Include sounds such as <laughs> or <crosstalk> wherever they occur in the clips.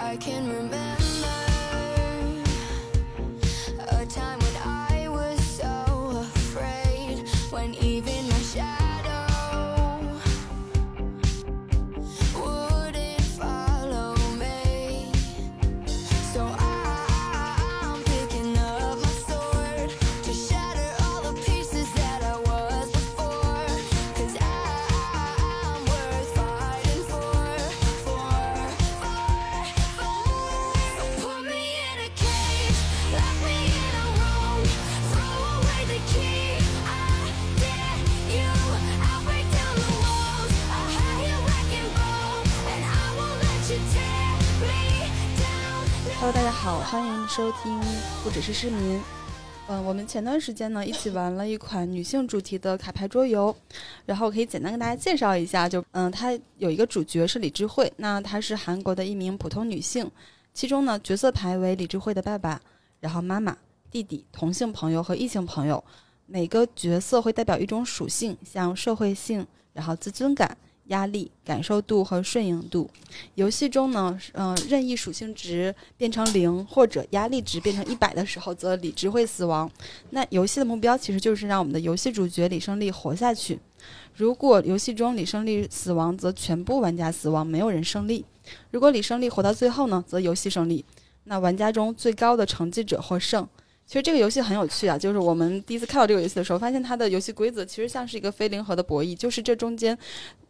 I can remember 好，欢迎收听不只是市民。嗯，我们前段时间呢一起玩了一款女性主题的卡牌桌游，然后可以简单跟大家介绍一下，就嗯，它有一个主角是李智慧，那她是韩国的一名普通女性，其中呢角色牌为李智慧的爸爸，然后妈妈、弟弟、同性朋友和异性朋友，每个角色会代表一种属性，像社会性，然后自尊感、压力、感受度和顺应度。游戏中呢，嗯、任意属性值变成零或者压力值变成一百的时候，则李智会死亡。那游戏的目标其实就是让我们的游戏主角李胜利活下去。如果游戏中李胜利死亡，则全部玩家死亡，没有人胜利。如果李胜利活到最后呢，则游戏胜利。那玩家中最高的成绩者获胜。其实这个游戏很有趣啊，就是我们第一次看到这个游戏的时候，发现它的游戏规则其实像是一个非零和的博弈，就是这中间，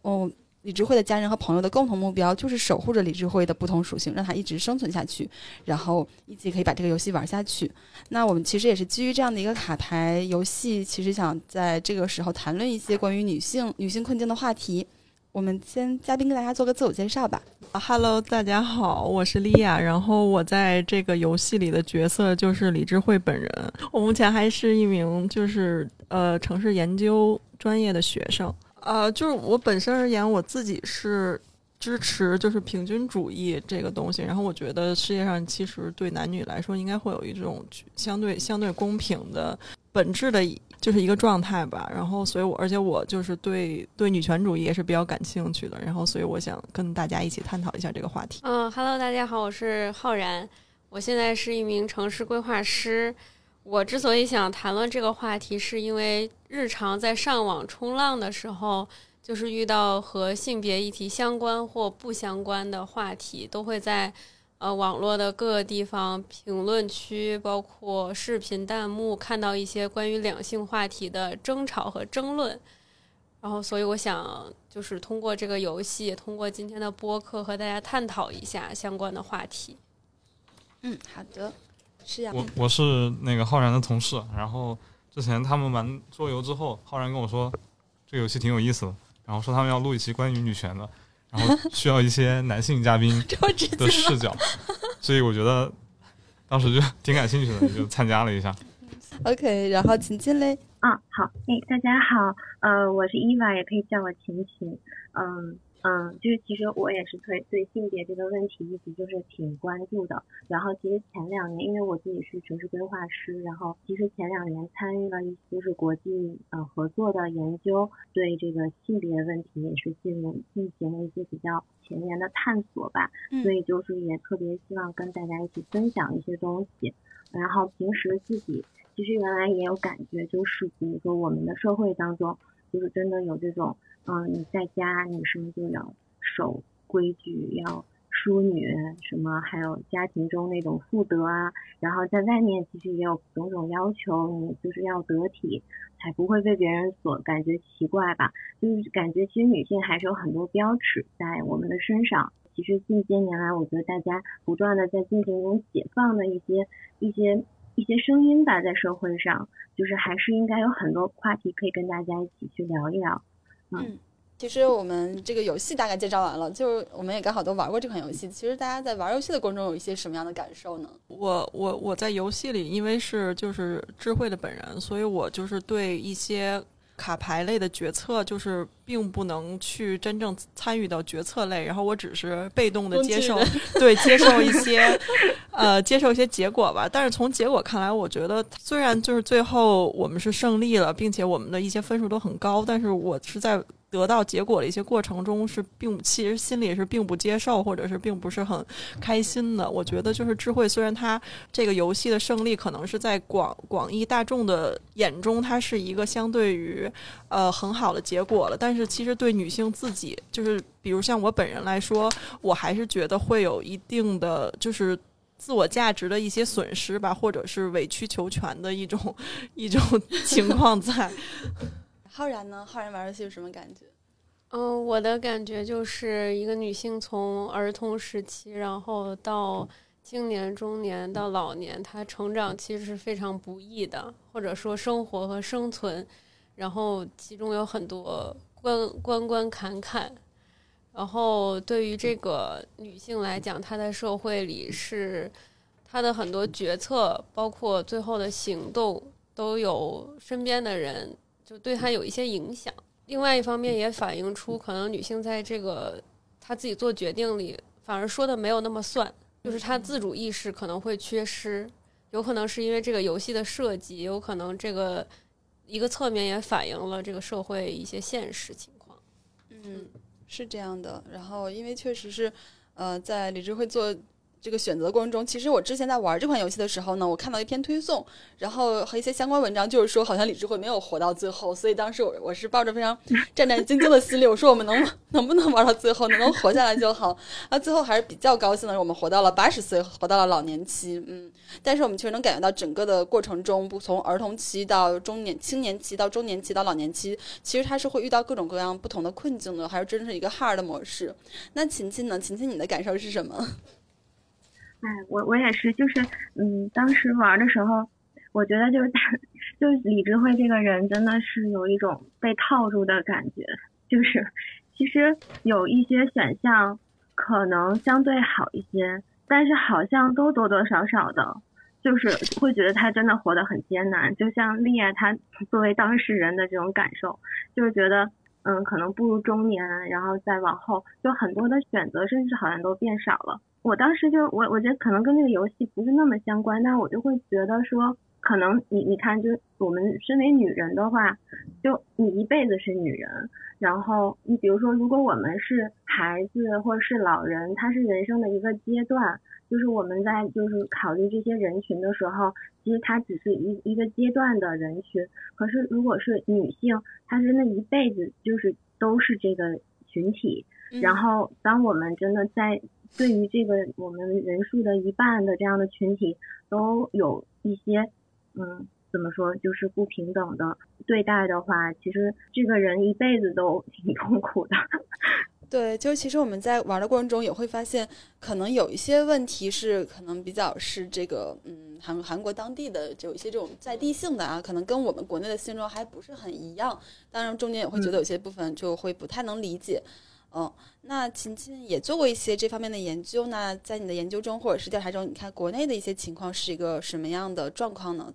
哦，李智慧的家人和朋友的共同目标就是守护着李智慧的不同属性，让他一直生存下去，然后一起可以把这个游戏玩下去。那我们其实也是基于这样的一个卡牌游戏，其实想在这个时候谈论一些关于女性女性困境的话题。我们先嘉宾跟大家做个自我介绍吧。啊 Hello，大家好，我是莉亚，然后我在这个游戏里的角色就是李智慧本人。我目前还是一名就是呃城市研究专业的学生。呃，就是我本身而言，我自己是支持就是平均主义这个东西。然后我觉得世界上其实对男女来说应该会有一种相对相对公平的本质的。就是一个状态吧，然后所以我，而且我就是对对女权主义也是比较感兴趣的，然后所以我想跟大家一起探讨一下这个话题。嗯哈喽，大家好，我是浩然，我现在是一名城市规划师。我之所以想谈论这个话题，是因为日常在上网冲浪的时候，就是遇到和性别议题相关或不相关的话题，都会在呃网络的各个地方评论区，包括视频弹幕，看到一些关于两性话题的争吵和争论。然后，所以我想就是通过这个游戏，通过今天的播客和大家探讨一下相关的话题。嗯，好的，是呀。我我是那个浩然的同事，然后之前他们玩桌游之后，浩然跟我说这个游戏挺有意思的，然后说他们要录一期关于女权的，然后需要一些男性嘉宾 <laughs> 的视角，所以我觉得当时就挺感兴趣的，<laughs> 就参加了一下。OK，然后晴晴嘞，啊，好，哎，大家好，呃，我是伊娃，也可以叫我晴晴，嗯嗯，就是其实我也是对对性别这个问题一直就是挺关注的，然后其实前两年，因为我自己是城市规划师，然后其实前两年参与了一些就是国际呃合作的研究，对这个性别问题也是进入进行了一些比较前沿的探索吧，嗯所以就是也特别希望跟大家一起分享一些东西，然后平时自己。其实原来也有感觉，就是比如说我们的社会当中，就是真的有这种，嗯，你在家女生就要守规矩，要淑女，什么还有家庭中那种妇德啊，然后在外面其实也有种种要求，你就是要得体，才不会被别人所感觉奇怪吧？就是感觉其实女性还是有很多标尺在我们的身上。其实近些年来，我觉得大家不断的在进行一种解放的一些一些。一些声音吧，在社会上，就是还是应该有很多话题可以跟大家一起去聊一聊。嗯，其实我们这个游戏大概介绍完了，就是我们也刚好都玩过这款游戏。其实大家在玩游戏的过程中有一些什么样的感受呢？我我我在游戏里，因为是就是智慧的本人，所以我就是对一些卡牌类的决策，就是并不能去真正参与到决策类，然后我只是被动的接受，对，接受一些呃接受一些结果吧。但是从结果看来，我觉得虽然就是最后我们是胜利了，并且我们的一些分数都很高，但是我是在得到结果的一些过程中是并其实心里是并不接受，或者是并不是很开心的。我觉得就是智慧，虽然它这个游戏的胜利可能是在广广义大众的眼中，它是一个相对于呃很好的结果了，但是其实对女性自己，就是比如像我本人来说，我还是觉得会有一定的就是。自我价值的一些损失吧，或者是委曲求全的一种 <laughs> 一种情况在。浩然呢？浩然玩游戏有什么感觉？嗯，我的感觉就是一个女性从儿童时期，然后到青年、中年到老年，她成长其实是非常不易的，或者说生活和生存，然后其中有很多关关关坎坎。然后对于这个女性来讲，她在社会里是她的很多决策，包括最后的行动，都有身边的人就对她有一些影响。另外一方面也反映出，可能女性在这个她自己做决定里，反而说的没有那么算，就是她自主意识可能会缺失，有可能是因为这个游戏的设计，有可能这个一个侧面也反映了这个社会一些现实情况。嗯，是这样的。然后，因为确实是，呃，在李智慧做这个选择过程中，其实我之前在玩这款游戏的时候呢，我看到一篇推送，然后和一些相关文章，就是说好像李智慧没有活到最后，所以当时我我是抱着非常战战兢兢的心理，我说我们能 <laughs> 能不能玩到最后，能不能活下来就好。啊，最后还是比较高兴的，我们活到了八十岁，活到了老年期，嗯。但是我们确实能感觉到整个的过程中，不从儿童期到中年、青年期到中年期到老年期，其实他是会遇到各种各样不同的困境的，还是真是一个 hard 的模式。那琴琴呢？琴琴，你的感受是什么？哎，我我也是，就是嗯，当时玩的时候，我觉得就是 <laughs> 就是李智慧这个人真的是有一种被套住的感觉，就是其实有一些选项可能相对好一些，但是好像都多多少少的，就是会觉得他真的活得很艰难。就像丽亚她作为当事人的这种感受，就是觉得嗯，可能步入中年，然后再往后，就很多的选择，甚至好像都变少了。我当时就我我觉得可能跟这个游戏不是那么相关，但我就会觉得说，可能你你看，就我们身为女人的话，就你一辈子是女人，然后你比如说，如果我们是孩子或者是老人，他是人生的一个阶段，就是我们在就是考虑这些人群的时候，其实他只是一一个阶段的人群，可是如果是女性，她是那一辈子就是都是这个群体，然后当我们真的在对于这个我们人数的一半的这样的群体，都有一些嗯怎么说，就是不平等的对待的话，其实这个人一辈子都挺痛苦的。<laughs> 对，就是其实我们在玩的过程中也会发现，可能有一些问题是可能比较是这个嗯韩韩国当地的有一些这种在地性的啊，可能跟我们国内的现状还不是很一样。当然中间也会觉得有些部分就会不太能理解。嗯，嗯那秦秦也做过一些这方面的研究，那在你的研究中或者是调查中，你看国内的一些情况是一个什么样的状况呢？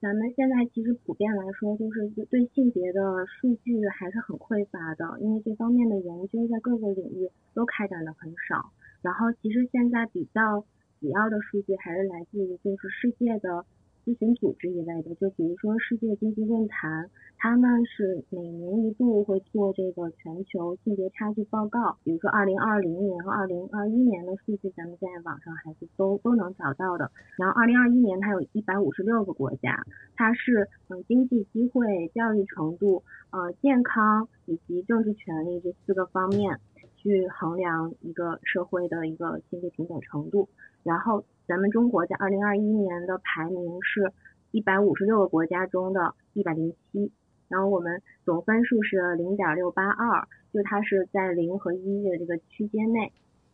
咱们现在其实普遍来说，就是对性别的数据还是很匮乏的，因为这方面的研究在各个领域都开展的很少。然后，其实现在比较主要的数据还是来自于就是世界的咨询组织一类的，就比如说世界经济论坛，他们是每年一度会做这个全球性别差距报告，比如说二零二零年和二零二一年的数据，咱们在网上还是都都能找到的。然后二零二一年它有一百五十六个国家，它是嗯经济机会、教育程度、呃健康以及政治权利这四个方面去衡量一个社会的一个性别平等程度。然后咱们中国在二零二一年的排名是一百五十六个国家中的一百零七，然后我们总分数是零点六八二，就它是在零和一的这个区间内，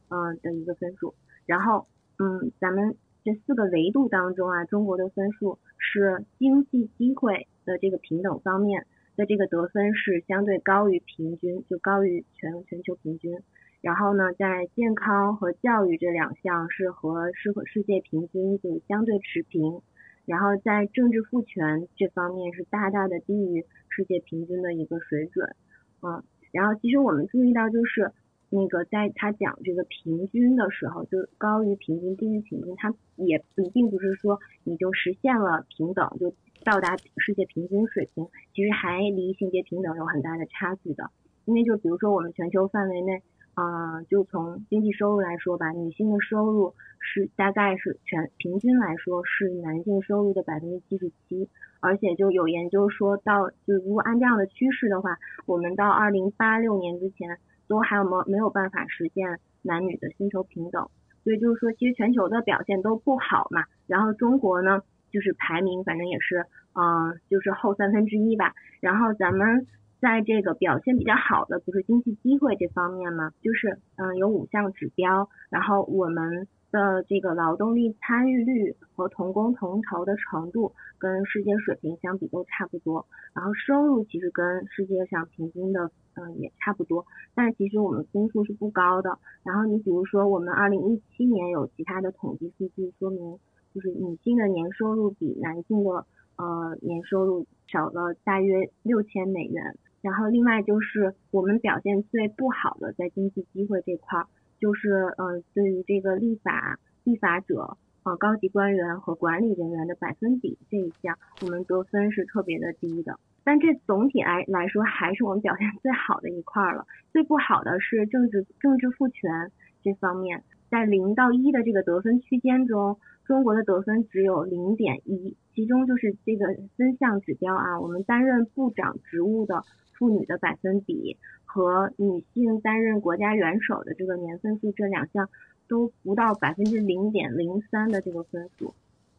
嗯、的一个分数。然后嗯，咱们这四个维度当中啊，中国的分数是经济机会的这个平等方面的这个得分是相对高于平均，就高于全全球平均。然后呢，在健康和教育这两项是和世世界平均就相对持平。然后在政治赋权这方面是大大的低于世界平均的一个水准，嗯，然后其实我们注意到就是那个在他讲这个平均的时候，就高于平均、低于平均，它也并不是说你就实现了平等就到达世界平均水平，其实还离性别平等有很大的差距的，因为就比如说我们全球范围内。啊、就从经济收入来说吧，女性的收入是大概是全平均来说是男性收入的百分之七十七，而且就有研究说到，就如果按这样的趋势的话，我们到二零八六年之前都还有没没有办法实现男女的薪酬平等，所以就是说，其实全球的表现都不好嘛，然后中国呢，就是排名反正也是，嗯、就是后三分之一吧，然后咱们。在这个表现比较好的，不是经济机会这方面吗？就是嗯，有五项指标，然后我们的这个劳动力参与率和同工同酬的程度跟世界水平相比都差不多，然后收入其实跟世界上平均的嗯也差不多，但其实我们分数是不高的。然后你比如说我们二零一七年有其他的统计数据说明，就是女性的年收入比男性的呃年收入少了大约六千美元。然后另外就是我们表现最不好的在经济机会这块儿，就是呃对于这个立法立法者呃高级官员和管理人员的百分比这一项，我们得分是特别的低的。但这总体来来说还是我们表现最好的一块了。最不好的是政治政治赋权这方面，在零到一的这个得分区间中，中国的得分只有零点一，其中就是这个分项指标啊，我们担任部长职务的妇女的百分比和女性担任国家元首的这个年分数这两项都不到百分之零点零三的这个分数，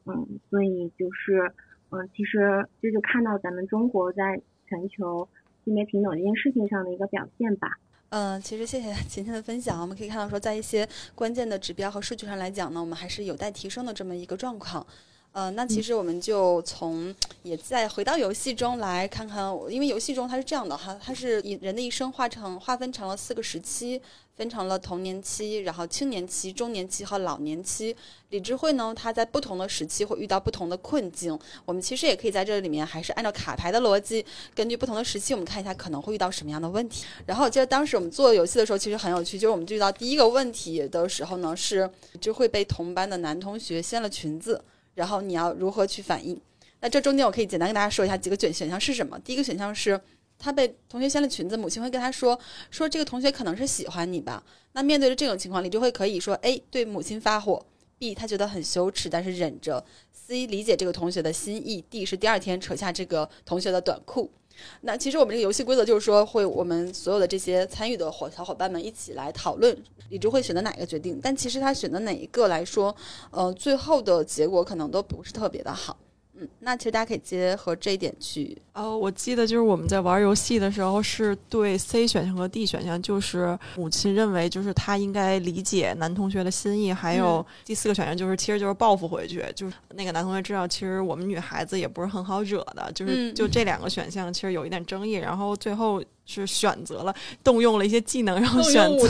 嗯，所以就是，嗯，其实这就看到咱们中国在全球性别平等这件事情上的一个表现吧。嗯，其实谢谢 <laughs> 琴琴的分享。我们可以看到说，在一些关键的指标和数据上来讲呢，我们还是有待提升的这么一个状况。呃，那其实我们就从也再回到游戏中来看看，因为游戏中它是这样的哈，它是以人的一生划成划分成了四个时期，分成了童年期、然后青年期、中年期和老年期。李智慧呢，他在不同的时期会遇到不同的困境。我们其实也可以在这里面，还是按照卡牌的逻辑，根据不同的时期，我们看一下可能会遇到什么样的问题。然后我记得当时我们做游戏的时候，其实很有趣，就是我们注意到第一个问题的时候呢，是就会被同班的男同学掀了裙子，然后你要如何去反应？那这中间我可以简单跟大家说一下几个选选项是什么。第一个选项是他被同学掀了裙子，母亲会跟他说说这个同学可能是喜欢你吧。那面对着这种情况，你就会可以说 A 对母亲发火，B 他觉得很羞耻，但是忍着，C 理解这个同学的心意，D 是第二天扯下这个同学的短裤。那其实我们这个游戏规则就是说，会我们所有的这些参与的伙小伙伴们一起来讨论李智慧选择哪一个决定，但其实他选择哪一个来说，呃，最后的结果可能都不是特别的好。嗯，那其实大家可以结合这一点去，哦，我记得就是我们在玩游戏的时候，是对 C 选项和 D 选项，就是母亲认为就是她应该理解男同学的心意，还有第四个选项就是其实就是报复回去，就是那个男同学知道其实我们女孩子也不是很好惹的，就是嗯就这两个选项其实有一点争议，然后最后是选择了动用了一些技能，然后选择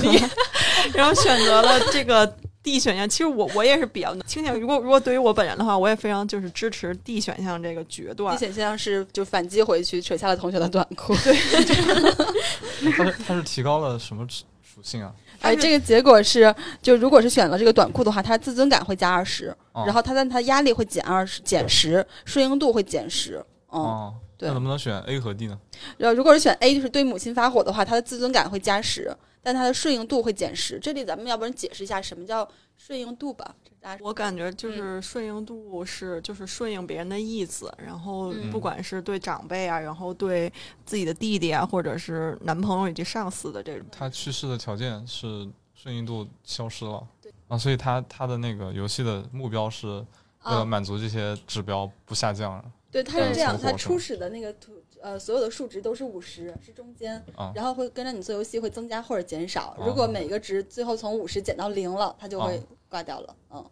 <laughs> 然后选择了这个 D 选项。其实我我也是比较倾向，如果如果对于我本人的话，我也非常就是支持 D 选项这个决断 D。选项是就反击回去，扯下了同学的短裤。<laughs> 对它是它是提高了什么属属性啊？哎，这个结果是，就如果是选了这个短裤的话，他自尊感会加二十、哦然后他的他压力会减二十，减十，顺应度会减十。嗯，哦，对那能不能选 A 和 D 呢？然后如果是选 A，就是对母亲发火的话，他的自尊感会加十，但他的顺应度会减十。这里咱们要不然解释一下什么叫顺应度吧？我感觉就是顺应度是就是顺应别人的意思，然后嗯不管是对长辈啊，然后对自己的弟弟啊，或者是男朋友以及上司的这种。他去世的条件是顺应度消失了，啊，所以他他的那个游戏的目标是为了啊，满足这些指标不下降对，他是这样，它存活是吗初始的那个图呃所有的数值都是五十，是中间，啊。然后会跟着你做游戏会增加或者减少。哦如果每个值最后从五十减到零了，它就会哦挂掉了。嗯，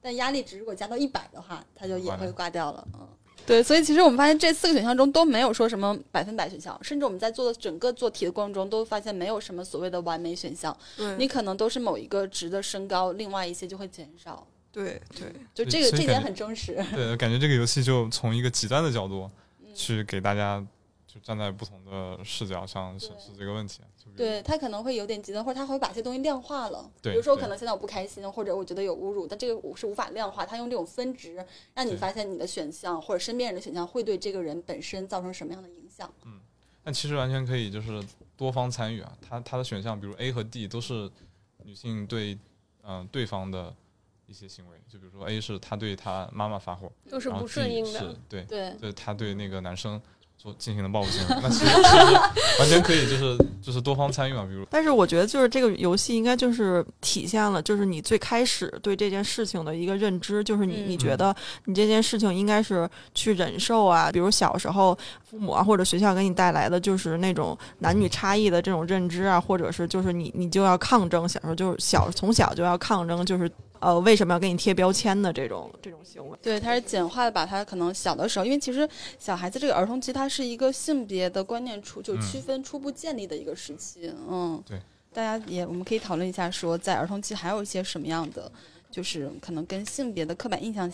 但压力值如果加到一百的话，它就也会挂掉了。嗯，对，所以其实我们发现这四个选项中都没有说什么百分百选项，甚至我们在做的整个做题的过程中都发现没有什么所谓的完美选项，对你可能都是某一个值的升高，另外一些就会减少。对对，就这个这点很真实。对，感觉这个游戏就从一个极端的角度嗯去给大家就站在不同的视角上审视这个问题。对他可能会有点极端，或者他会把这些东西量化了。比如说，可能现在我不开心，或者我觉得有侮辱，但这个我是无法量化。他用这种分值，让你发现你的选项或者身边人的选项会对这个人本身造成什么样的影响。嗯但其实完全可以就是多方参与啊，他他的选项比如 A 和 D 都是女性对嗯、对方的一些行为，就比如说 A 是他对他妈妈发火，都是不顺应的。是。对，对，就是他对那个男生做进行了报复行为，那其实 <laughs> 其实完全可以就是就是多方参与嘛，比如。但是我觉得就是这个游戏应该就是体现了，就是你最开始对这件事情的一个认知，就是你嗯。你觉得你这件事情应该是去忍受啊，比如小时候父母啊或者学校给你带来的就是那种男女差异的这种认知啊，或者是就是你你就要抗争，小时候就是小从小就要抗争，就是呃为什么要给你贴标签的这种这种行为。对，它是简化的，把它可能小的时候，因为其实小孩子这个儿童期，它是一个性别的观念初就嗯区分初步建立的一个时期。嗯，对，大家也我们可以讨论一下，说在儿童期还有一些什么样的，就是可能跟性别的刻板印象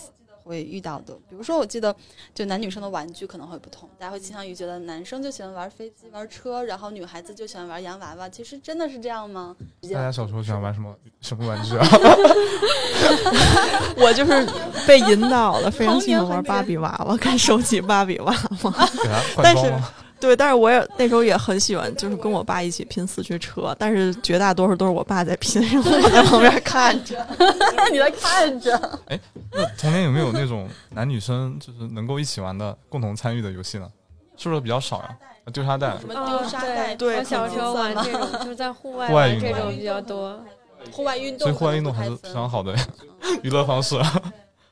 会遇到的。比如说，我记得就男女生的玩具可能会不同，大家会倾向于觉得男生就喜欢玩飞机、玩车，然后女孩子就喜欢玩洋娃娃。其实真的是这样吗？大家小时候喜欢玩什么什么玩具啊？<laughs> 我就是被引导了，<laughs> 非常喜欢玩芭比娃娃跟收集芭比娃娃。但是？对，但是我也那时候也很喜欢，就是跟我爸一起拼四驱车，但是绝大多数都是我爸在拼，然后我在旁边看着。<laughs> 你在看着，那童年有没有那种男女生就是能够一起玩的、共同参与的游戏呢？是不是比较少呀？啊丢沙袋什，么哦丢沙袋、对我小时候玩这这种，就是在户外户外运动玩这种比较多。<laughs> 户外运动，所以户外运动还是非常好的 <laughs> 娱乐方式。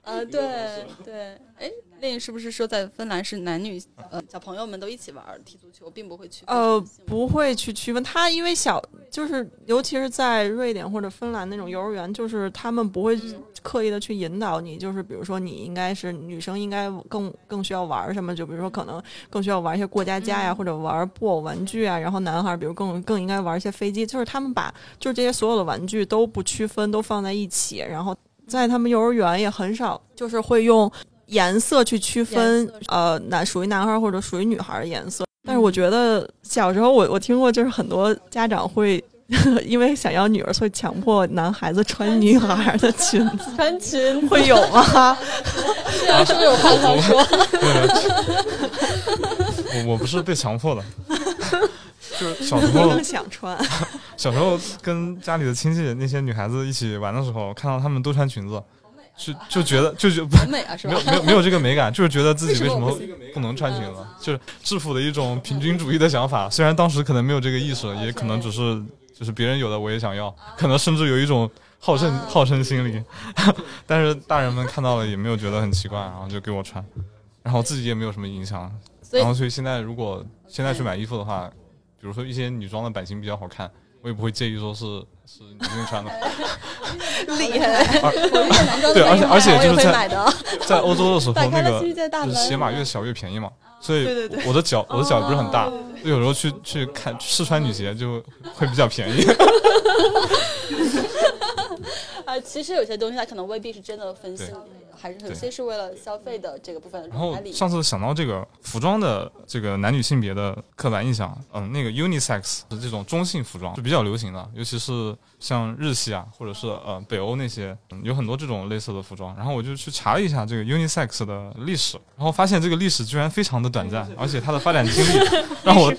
呃，对对，哎，丽颖是不是说在芬兰是男女呃小朋友们都一起玩儿踢足球，并不会区分呃不会去区分。他，因为小就是，尤其是在瑞典或者芬兰那种幼儿园，就是他们不会嗯。刻意的去引导你，就是比如说你应该是女生应该更更需要玩什么，就比如说可能更需要玩一些过家家呀，嗯。或者玩布偶玩具啊，然后男孩儿比如更更应该玩一些飞机，就是他们把就是这些所有的玩具都不区分，都放在一起，然后在他们幼儿园也很少就是会用颜色去区分呃男属于男孩儿或者属于女孩儿的颜色。但是嗯我觉得小时候我我听过，就是很多家长会 <laughs> 因为想要女儿，所以强迫男孩子穿女孩儿的裙子，<laughs> 穿裙会有吗？是啊，是不是有话想说？对，我我不是被强迫的，就是小时候 <laughs> 更想穿。小时候跟家里的亲戚那些女孩子一起玩的时候，看到她们都穿裙子，就就觉得就觉不美啊，<laughs> 是吧没有？没有没有这个美感，就是觉得自己为什么不能穿裙子，就是制服的一种平均主义的想法。虽然当时可能没有这个意识，也可能只是就是别人有的我也想要，可能甚至有一种好胜啊好胜心理。<laughs> 但是大人们看到了也没有觉得很奇怪，然后就给我穿，然后自己也没有什么影响。然后所以现在如果现在去买衣服的话，比如说一些女装的版型比较好看，我也不会介意说是是女性穿的。<laughs> 厉害，我一件男装对而且而且就是在。在欧洲的时候，<laughs> 那个就是鞋码越小越便宜嘛，所以我的脚我的脚不是很大，就有时候去去看试穿女鞋就会比较便宜。<laughs> 啊，其实有些东西它可能未必是真的分性对别，还是有对些是为了消费的这个部分的然后。上次想到这个服装的这个男女性别的刻板印象，嗯，那个 unisex 的这种中性服装是比较流行的，尤其是像日系啊，或者是呃北欧那些、嗯有很多这种类似的服装。然后我就去查了一下这个 unisex 的历史，然后发现这个历史居然非常的短暂，而且它的发展经历 <laughs> 让我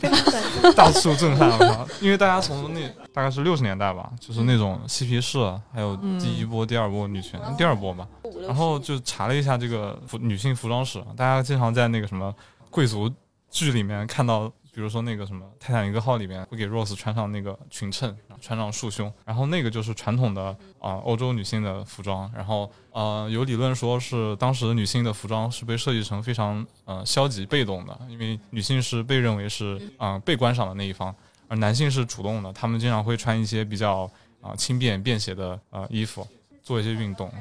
大受震撼了。因为大家从那大概是六十年代吧，就是那种嬉皮士，还有第一波、第二波女权，第二波吧，然后就查了一下这个服女性服装史，大家经常在那个什么贵族剧里面看到，比如说那个什么《泰坦尼克号》里面会给 Rose 穿上那个裙衬，穿上束胸，然后那个就是传统的啊、呃欧洲女性的服装，然后呃有理论说是当时女性的服装是被设计成非常呃消极被动的，因为女性是被认为是啊、呃被观赏的那一方，而男性是主动的，他们经常会穿一些比较啊、轻便便携的呃衣服，做一些运动。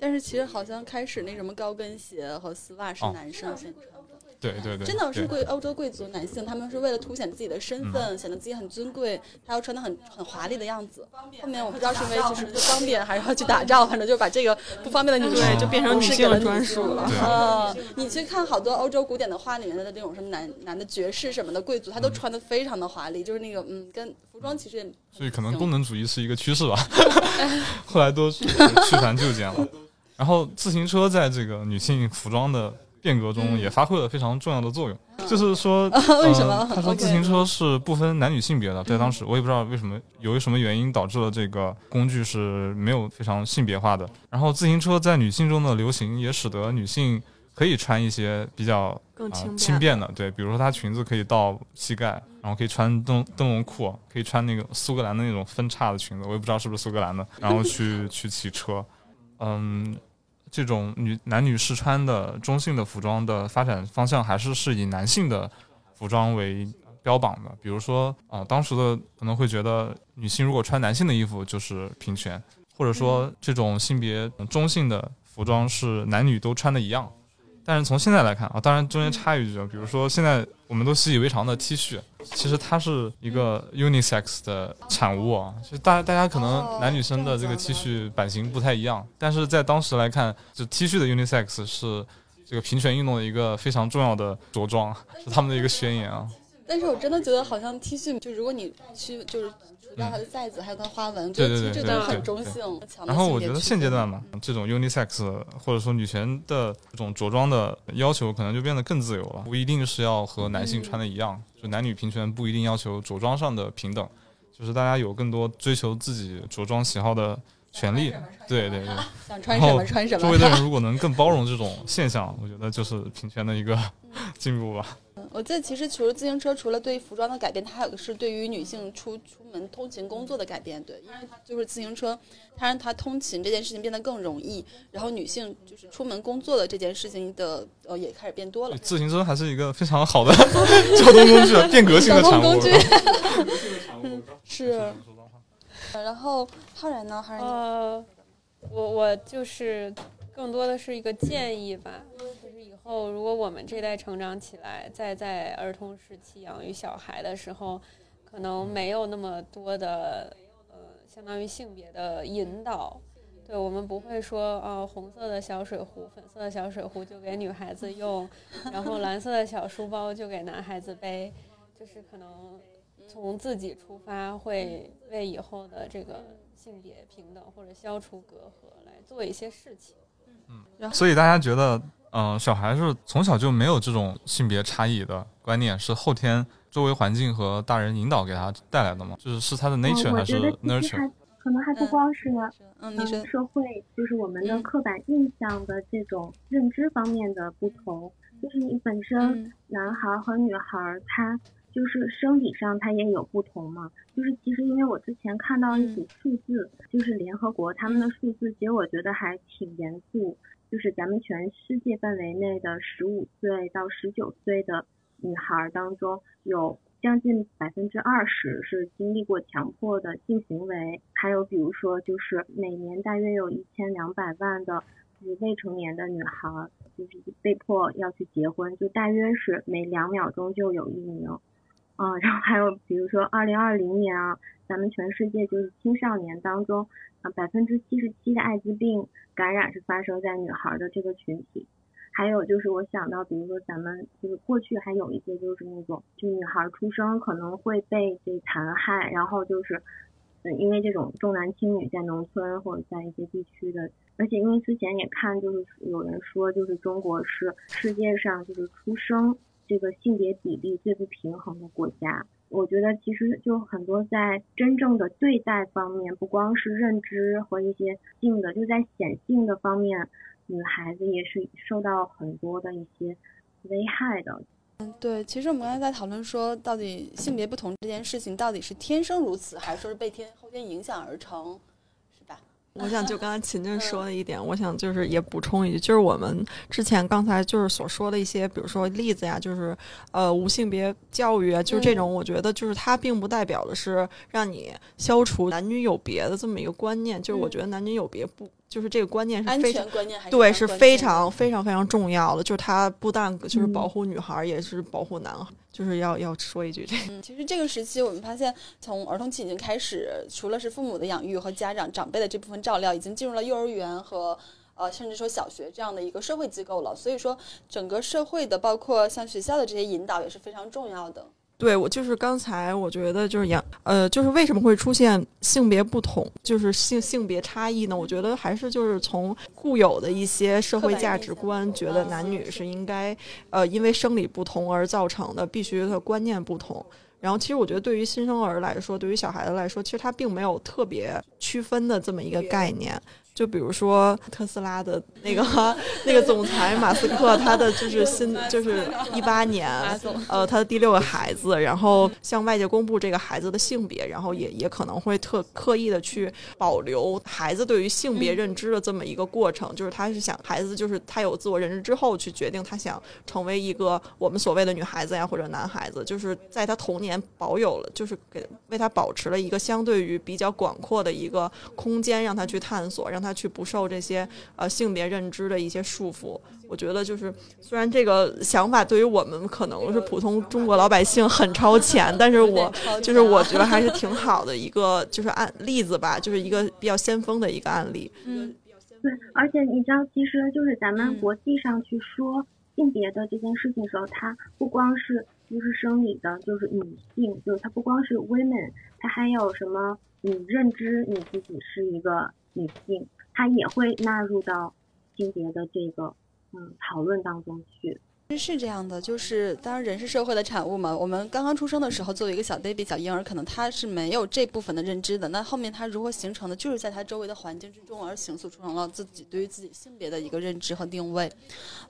但是其实好像开始那什么高跟鞋和丝袜是哦男生先穿的。对对对，真的是贵欧洲贵族男性，他们是为了凸显自己的身嗯。份，显得自己很尊贵，他要穿的很很华丽的样子。后面我不知道是因为就是不方便，还是要去打仗，反正就把这个不方便的女对性就变成女性专属了。对。啊，你去看好多欧洲古典的画里面的那种什么男男的爵士什么的贵族，他都穿的非常的华丽，就是那个嗯，跟服装其实也所以可能功能主义是一个趋势吧，<laughs> 后来都去去繁就简了。然后自行车在这个女性服装的变革中也发挥了非常重要的作用，就是说，<laughs> 为什么？呃他说自行车是不分男女性别的，在当时我也不知道为什么由于什么原因导致了这个工具是没有非常性别化的。然后自行车在女性中的流行，也使得女性可以穿一些比较啊、更轻便轻便的，对，比如说她裙子可以到膝盖，然后可以穿灯灯笼裤，可以穿那个苏格兰的那种分叉的裙子，我也不知道是不是苏格兰的，然后去去骑车，嗯，这种女男女试穿的中性的服装的发展方向还是是以男性的服装为标榜的，比如说啊、当时的可能会觉得女性如果穿男性的衣服就是平权，或者说这种性别中性的服装是男女都穿的一样。但是从现在来看啊，当然中间插一句啊，比如说现在我们都习以为常的 T 恤，其实它是一个 unisex 的产物啊，就大大家可能男女生的这个 T 恤版型不太一样，但是在当时来看，就 T 恤的 unisex 是这个平权运动的一个非常重要的着装，是他们的一个宣言啊。但是我真的觉得好像 T 恤，就如果你去就是除掉它的 size，还有它的花纹，对对其实这都对对对很中性。然后我觉得现阶段嘛，这种 unisex 或者说女权的这种着装的要求，可能就变得更自由了，不一定是要和男性穿的一样，就男女平权不一定要求着装上的平等，就是大家有更多追求自己着装喜好的权利。对对对，<laughs> 想穿什么穿什么。周围的人 <laughs> 如果能更包容这种现象，我觉得就是平权的一个 <laughs> 进步吧。我记得其实除了自行车，除了对服装的改变，它还有个是对于女性出出门通勤工作的改变。对，因为就是自行车，它让它通勤这件事情变得更容易，然后女性就是出门工作的这件事情的呃也开始变多了。自行车还是一个非常好的 <laughs> 交通工具，变革性的产物。交通工具嗯 <laughs> 是。然后浩然呢？浩然，呃，我我就是更多的是一个建议吧，后如果我们这代成长起来，再在儿童时期养育小孩的时候，可能没有那么多的呃，相当于性别的引导。对我们不会说，呃，红色的小水壶、粉色的小水壶就给女孩子用，然后蓝色的小书包就给男孩子背，就是可能从自己出发，会为以后的这个性别平等或者消除隔阂来做一些事情。嗯所以大家觉得，嗯、小孩是从小就没有这种性别差异的观念，是后天周围环境和大人引导给他带来的吗？就是是他的 nature 嗯、还是我觉得其实 nurture？还可能还不光是嗯，社会就是我们的嗯刻板印象的这种认知方面的不同，就是你本身嗯男孩儿和女孩儿他就是生理上他也有不同嘛。就是其实因为我之前看到一组数字，就是联合国他们的数字，其实我觉得还挺严肃。就是咱们全世界范围内的十五岁到十九岁的女孩儿当中，有将近百分之二十是经历过强迫的性行为，还有比如说就是每年大约有一千两百万的就是未成年的女孩儿，就是被迫要去结婚，就大约是每两秒钟就有一名。啊，然后还有比如说二零二零年啊，咱们全世界就是青少年当中啊，百分之七十七的艾滋病感染是发生在女孩的这个群体。还有就是我想到，比如说咱们就是过去还有一些就是那种，就女孩出生可能会被这残害，然后就是，嗯，因为这种重男轻女在农村或者在一些地区的，而且因为之前也看就是有人说，就是中国是世界上就是出生这个性别比例最不平衡的国家。我觉得其实就很多在真正的对待方面，不光是认知和一些性的，就在显性的方面。女孩子也是受到很多的一些危害的。嗯对，其实我们刚才在讨论说，到底性别不同这件事情到底是天生如此，还是说是被天后天影响而成，<laughs> 我想就刚才秦 <laughs> 震说的一点，我想就是也补充一句，就是我们之前刚才就是所说的一些，比如说例子呀，就是呃无性别教育啊，就是这种，我觉得就是它并不代表的是让你消除男女有别的这么一个观念，就是我觉得男女有别不。就是这个观念是安非常全观念还是对，是非常非常非常重要的。就是它不但就是嗯保护女孩儿，也是保护男孩儿。就是要要说一句这个。嗯，其实这个时期我们发现，从儿童期已经开始，除了是父母的养育和家长长辈的这部分照料，已经进入了幼儿园和呃甚至说小学这样的一个社会机构了。所以说，整个社会的包括像学校的这些引导也是非常重要的。对我就是刚才我觉得就是养呃，就是为什么会出现性别不同，就是性性别差异呢？我觉得还是就是从固有的一些社会价值观，觉得男女是应该呃因为生理不同而造成的，必须的观念不同。然后，其实我觉得对于新生儿来说，对于小孩子来说，其实他并没有特别区分的这么一个概念。就比如说特斯拉的那个 <laughs> 那个总裁马斯克，他的就是新就是一八年，呃，他的第六个孩子，然后向外界公布这个孩子的性别，然后也也可能会特刻意的去保留孩子对于性别认知的这么一个过程，就是他是想孩子就是他有自我认知之后去决定他想成为一个我们所谓的女孩子呀或者男孩子，就是在他童年保有了，就是给为他保持了一个相对于比较广阔的一个空间，让他去探索，让他去不受这些呃性别认知的一些束缚。我觉得就是，虽然这个想法对于我们可能是普通中国老百姓很超前，但是我就是我觉得还是挺好的一个就是案例子吧，就是一个比较先锋的一个案例。嗯，对，而且你知道，其实就是咱们嗯国际上去说性别的这件事情的时候，它不光是就是生理的，就是女性，就是它不光是 women，它还有什么你认知你自己是一个女性，它也会纳入到性别的这个嗯讨论当中去。其实是这样的，就是当然人是社会的产物嘛。我们刚刚出生的时候，作为一个小 baby、小婴儿，可能他是没有这部分的认知的。那后面他如何形成的，就是在他周围的环境之中而形塑出成了自己对于自己性别的一个认知和定位。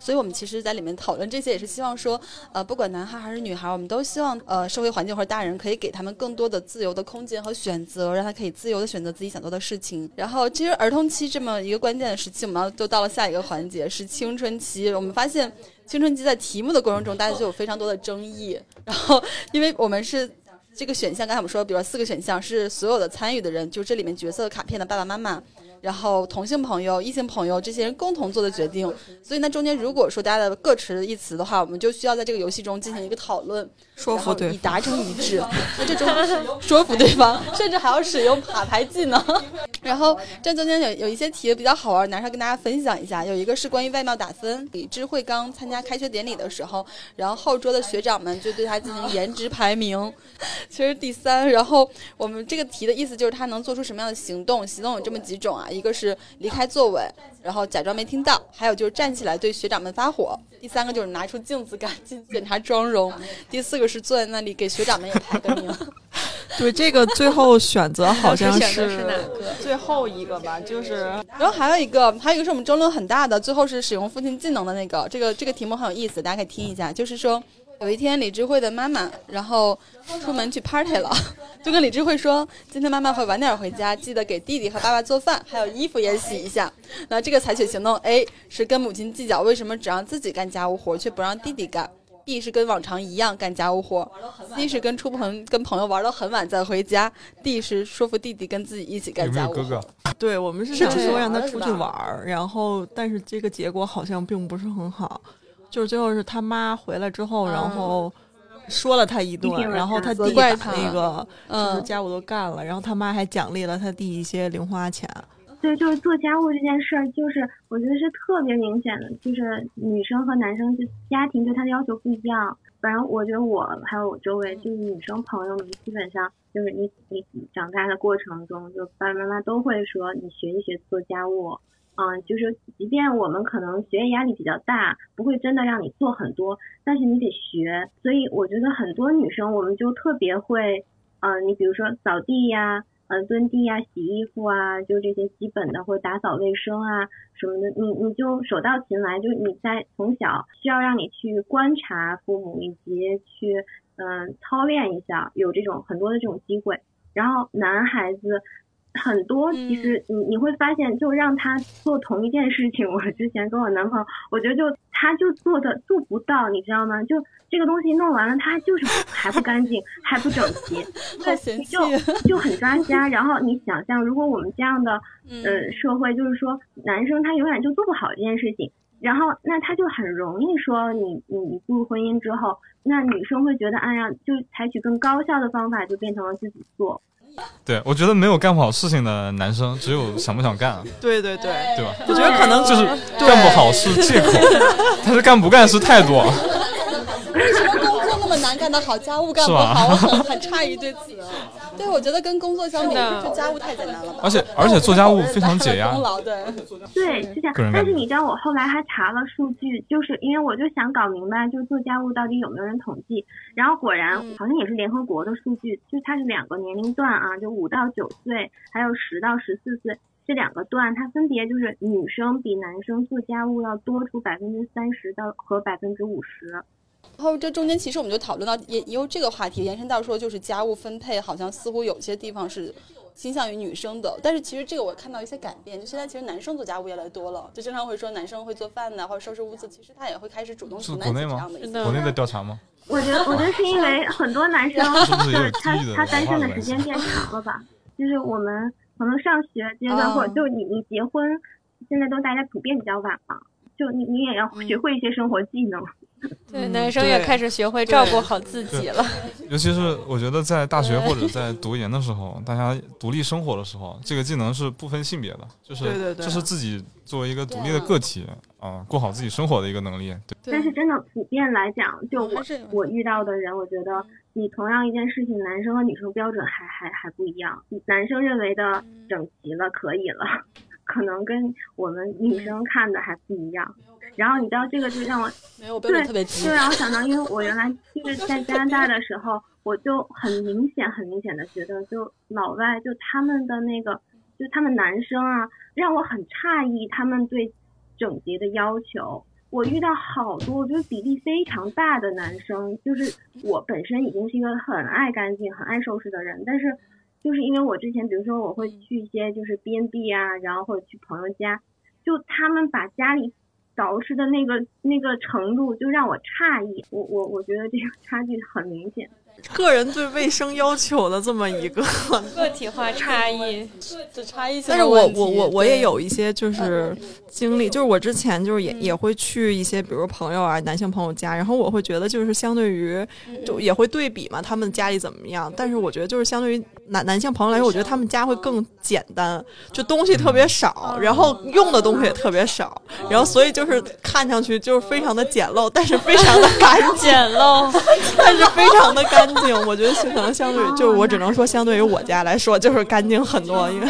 所以我们其实在里面讨论这些，也是希望说，呃，不管男孩还是女孩，我们都希望呃社会环境或者大人可以给他们更多的自由的空间和选择，让他可以自由的选择自己想做的事情。然后，其实儿童期这么一个关键的时期，我们要就到了下一个环节，是青春期。我们发现。青春期在题目的过程中，大家就有非常多的争议。然后，因为我们是这个选项，刚才我们说，比如说四个选项是所有的参与的人，就这里面角色卡片的爸爸妈妈，然后同性朋友、异性朋友这些人共同做的决定。所以那中间如果说大家的各持一词的话，我们就需要在这个游戏中进行一个讨论，说服对然后以达成一致。<laughs> 那这中 <laughs> 说服对方，甚至还要使用卡牌技能。<laughs> 然后这中间有有一些题比较好玩，拿出来跟大家分享一下。有一个是关于外貌打分，李智慧刚参加开学典礼的时候，然后后桌的学长们就对他进行颜值排名，其实第三。然后我们这个题的意思就是他能做出什么样的行动？行动有这么几种啊，一个是离开座位，然后假装没听到，还有就是站起来对学长们发火。第三个就是拿出镜子赶紧检查妆容，第四个是坐在那里给学长们也排个名。<laughs> 对这个最后选择好像选的是哪个？最后一个吧，就是然后还有一个，还有一个是我们争论很大的，最后是使用父亲技能的那个。这个这个题目很有意思，大家可以听一下。就是说，有一天李智慧的妈妈，然后出门去 party 了，<laughs> 就跟李智慧说，今天妈妈会晚点回家，记得给弟弟和爸爸做饭，还有衣服也洗一下。那这个采取行动 A 是跟母亲计较为什么只让自己干家务活，却不让弟弟干。B 是跟往常一样干家务活，<laughs> C 是跟出朋跟朋友玩到很晚再回家，D 是说服弟弟跟自己一起干家务活。有哥哥？对我们是想说让他出去玩，然后但是这个结果好像并不是很好，就是最后是他妈回来之后，然嗯后说了他一顿，然后他弟把那个就是嗯，家务都干了，然后他妈还奖励了他弟一些零花钱。对，就是做家务这件事儿，就是我觉得是特别明显的，就是女生和男生就家庭对他的要求不一样。反正我觉得我还有我周围就是女生朋友们，基本上就是你你长大的过程中，就爸爸妈妈都会说你学一学做家务。嗯，就是即便我们可能学业压力比较大，不会真的让你做很多，但是你得学。所以我觉得很多女生我们就特别会，嗯，你比如说扫地呀、呃，蹲地呀、洗衣服啊，就这些基本的，或者打扫卫生啊什么的，你你就手到擒来，就你在从小需要让你去观察父母，以及去嗯、操练一下，有这种很多的这种机会。然后男孩子很多其实你你会发现，就让他做同一件事情，<laughs> 我之前跟我男朋友，我觉得就他就做的做不到，你知道吗？就这个东西弄完了，他就是还不干净，<laughs> 还不整齐，<laughs> 就就很抓瞎。然后你想象，如果我们这样的嗯呃社会，就是说男生他永远就做不好这件事情，然后那他就很容易说你你你步入婚姻之后，那女生会觉得哎呀，就采取更高效的方法，就变成了自己做。对，我觉得没有干不好事情的男生，只有想不想干，<laughs> 对对对，对吧？我觉得可能就是干不好是借口，但是干不干是态度。<laughs> 为什么工作那么难干得好，家务干不好？我很很诧异对此。对，我觉得跟工作相比，就家务太简单了吧。而且而且做家务非常解压功劳对。对，是这样但是你知道，我后来还查了数据，就是因为我就想搞明白，就是做家务到底有没有人统计。然后果然嗯好像也是联合国的数据，就它是两个年龄段啊，就五到九岁，还有十到十四岁这两个段，它分别就是女生比男生做家务要多出百分之三十到和百分之五十。然后这中间其实我们就讨论到，也也由这个话题延伸到说，就是家务分配好像似乎有些地方是倾向于女生的，但是其实这个我看到一些改变，就现在其实男生做家务越来越多了，就经常会说男生会做饭呐，或者收拾屋子，其实他也会开始主动是承担这样的国内的调查吗？我觉得，我觉得是因为很多男生就是他他单身的时间变长了吧？就是我们可能上学阶段，哦或者就你你结婚，现在都大家普遍比较晚嘛，就你你也要嗯学会一些生活技能。<laughs> 对，嗯男生也开始学会照顾好自己了。<laughs> 尤其是我觉得在大学或者在读研的时候，大家独立生活的时候，这个技能是不分性别的，就是对对对就是自己作为一个独立的个体啊、过好自己生活的一个能力。对，但是真的普遍来讲，就我我遇到的人，我觉得你同样一件事情，男生和女生标准还还还不一样。男生认为的嗯整齐了可以了，可能跟我们女生看的还不一样。然后你知道这个就让我 <laughs> 没有标准特别低就。让我想到，因为我原来就是在加拿大的时候，我就很明显、很明显的觉得，就老外就他们的那个，就他们男生啊，让我很诧异他们对整洁的要求。我遇到好多，我觉得比例非常大的男生，就是我本身已经是一个很爱干净、很爱收拾的人，但是就是因为我之前，比如说我会去一些就是 N B 啊，然后或者去朋友家，就他们把家里导师的那个那个程度，就让我诧异。我我我觉得这个差距很明显。<laughs> 个人对卫生要求的这么一个，<laughs> 个体化差异，这差异性但是我我我我也有一些就是经历，就是我之前就是也也会去一些比如朋友啊男性朋友家，然后我会觉得就是相对于就也会对比嘛，他们家里怎么样，但是我觉得就是相对于男男性朋友来说，我觉得他们家会更简单，就东西特别少，然后用的东西也特别少，然后所以就是看上去就是非常的简陋，但是非常的干净。<laughs> 简陋。但是非常的干干净。我觉得是可能相对，就是我只能说，相对于我家来说，就是干净很多。因为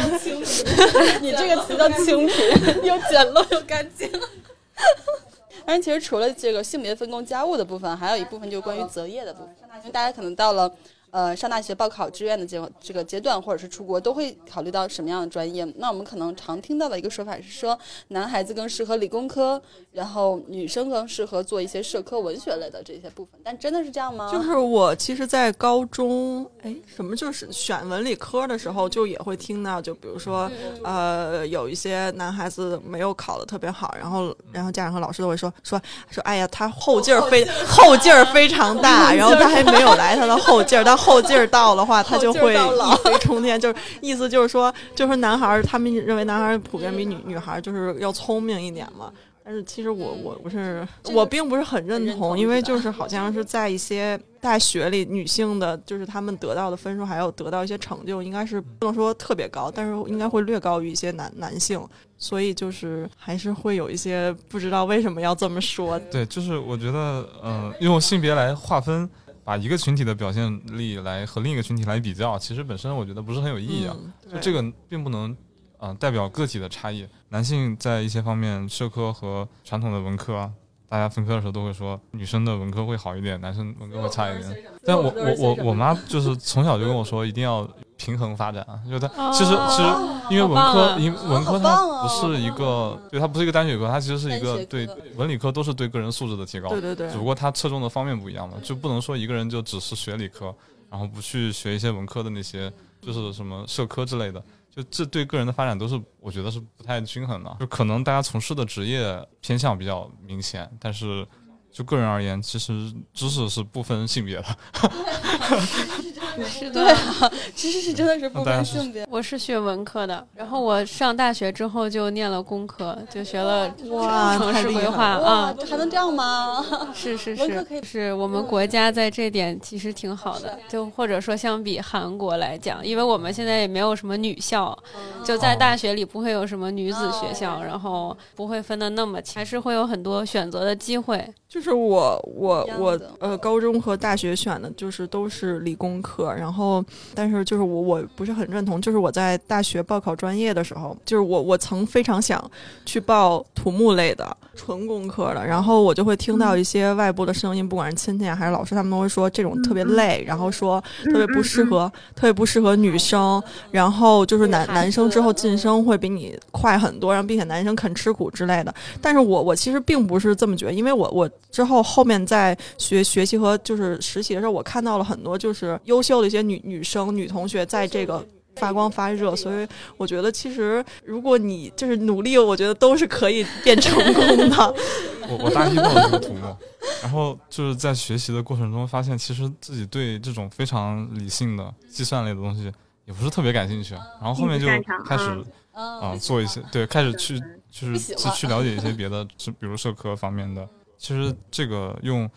<laughs> 你这个词叫清贫，又简陋又干净。<laughs> 但其实除了这个性别分工家务的部分，还有一部分就是关于择业的部分。因为大家可能到了呃上大学报考志愿的阶这个阶段，或者是出国，都会考虑到什么样的专业。那我们可能常听到的一个说法是说，男孩子更适合理工科，然后女生更适合做一些社科、文学类的这些部分。但真的是这样吗？就是我其实，在高中，哎，什么就是选文理科的时候，就也会听到，就比如说，呃，有一些男孩子没有考的特别好，然后然后家长和老师都会说说说，哎呀，他后劲儿非后劲儿非常大，然后他还没有来他的后劲儿，他后劲儿到的话，他就会一飞冲天，就是意思就是说，就是男孩儿他们认为男孩儿普遍比女女孩儿就是要聪明一点嘛。但是其实我我不是，我并不是很认认同同，因为就是好像是在一些大学里，女性的就是他们得到的分数，还有得到一些成就，应该是不能说特别高，但是应该会略高于一些男男性，所以就是还是会有一些不知道为什么要这么说。对，就是我觉得，嗯、用性别来划分，把一个群体的表现力来和另一个群体来比较，其实本身我觉得不是很有意义啊。嗯就这个并不能，啊、代表个体的差异。男性在一些方面，社科和传统的文科啊，大家分科的时候都会说，女生的文科会好一点，男生文科会差一点。但我我我我妈就是从小就跟我说，一定要平衡发展啊，就是她其实其实因为文科因为文科它不是一个，对它不是一个单学科，它其实是一个对文理科都是对个人素质的提高。对对对只不过它侧重的方面不一样嘛，就不能说一个人就只是学理科，然后不去学一些文科的那些，就是什么社科之类的。就这对个人的发展都是我觉得是不太均衡的。就可能大家从事的职业偏向比较明显，但是就个人而言，其实知识是不分性别的。<laughs> <laughs> <laughs> 是对啊，<laughs> 知识是真的是不分性别。我是学文科的，然后我上大学之后就念了工科，就学了哇城市规划，啊。还能这样吗？<laughs> 是是文科可以。是，是我们国家在这点其实挺好的，就或者说相比韩国来讲，因为我们现在也没有什么女校，就在大学里不会有什么女子学校，然后不会分的那么清，还是会有很多选择的机会。就是我我我呃，高中和大学选的就是都是理工科，然后但是就是我我不是很认同，就是我在大学报考专业的时候，就是我我曾非常想去报土木类的纯工科的，然后我就会听到一些外部的声音，不管是亲戚啊还是老师，他们都会说这种特别累，然后说特别不适合，特别不适合女生，然后就是男男生之后晋升会比你快很多，然后并且男生肯吃苦之类的。但是我我其实并不是这么觉得，因为我我之后后面在学学习和就是实习的时候，我看到了很多就是优秀的一些女女生女同学在这个。发光发热，所以我觉得其实如果你就是努力，我觉得都是可以变成功的。<laughs> 我我大一报的这个土木，然后就是在学习的过程中发现，其实自己对这种非常理性的计算类的东西也不是特别感兴趣，然后后面就开始嗯啊、做一些对，开始去就是去去了解一些别的，就比如社科方面的。其实这个用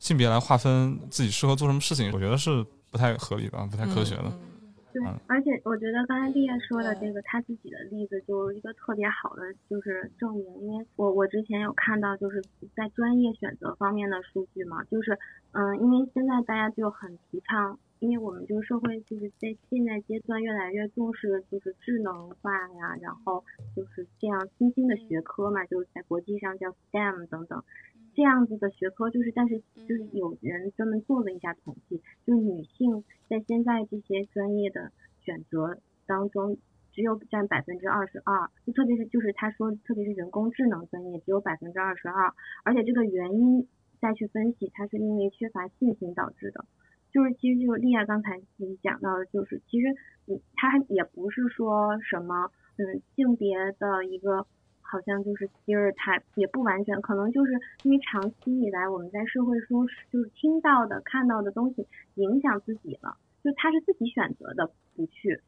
性别来划分自己适合做什么事情，我觉得是不太合理吧，不太科学的。对嗯，而且我觉得刚才丽叶说的这个他自己的例子，就是一个特别好的就是证明。因为我我之前有看到，就是在专业选择方面的数据嘛，就是嗯，因为现在大家就很提倡，因为我们这个社会就是在现在阶段越来越重视就是智能化呀，然后就是这样新兴的学科嘛，就是在国际上叫 STEM 等等。这样子的学科，就是但是就是有人专门做了一下统计，就是女性在现在这些专业的选择当中，只有占百分之二十二，就特别是就是他说，特别是人工智能专业只有百分之二十二，而且这个原因再去分析，它是因为缺乏信心导致的。就是其实就是丽亚刚才自己讲到的，就是其实嗯，它也不是说什么嗯性别的一个。好像就是 stereotype，也不完全，可能就是因为长期以来我们在社会中就是听到的、看到的东西影响自己了，就他是自己选择的不去，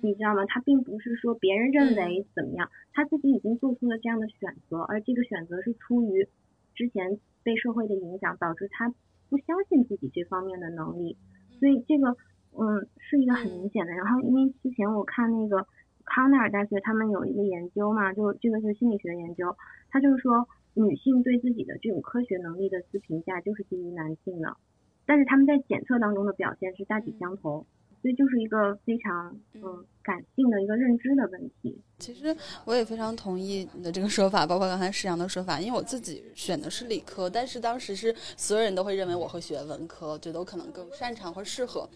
你知道吗？他并不是说别人认为怎么样，他自己已经做出了这样的选择，而这个选择是出于之前被社会的影响，导致他不相信自己这方面的能力，所以这个嗯是一个很明显的。然后因为之前我看那个。康奈尔大学他们有一个研究嘛，就这个是心理学研究，他就是说女性对自己的这种科学能力的自评价就是低于男性的，但是他们在检测当中的表现是大体相同，所以就是一个非常嗯感性的一个认知的问题。其实我也非常同意你的这个说法，包括刚才石阳的说法，因为我自己选的是理科，但是当时是所有人都会认为我会学文科，觉得我可能更擅长或适合。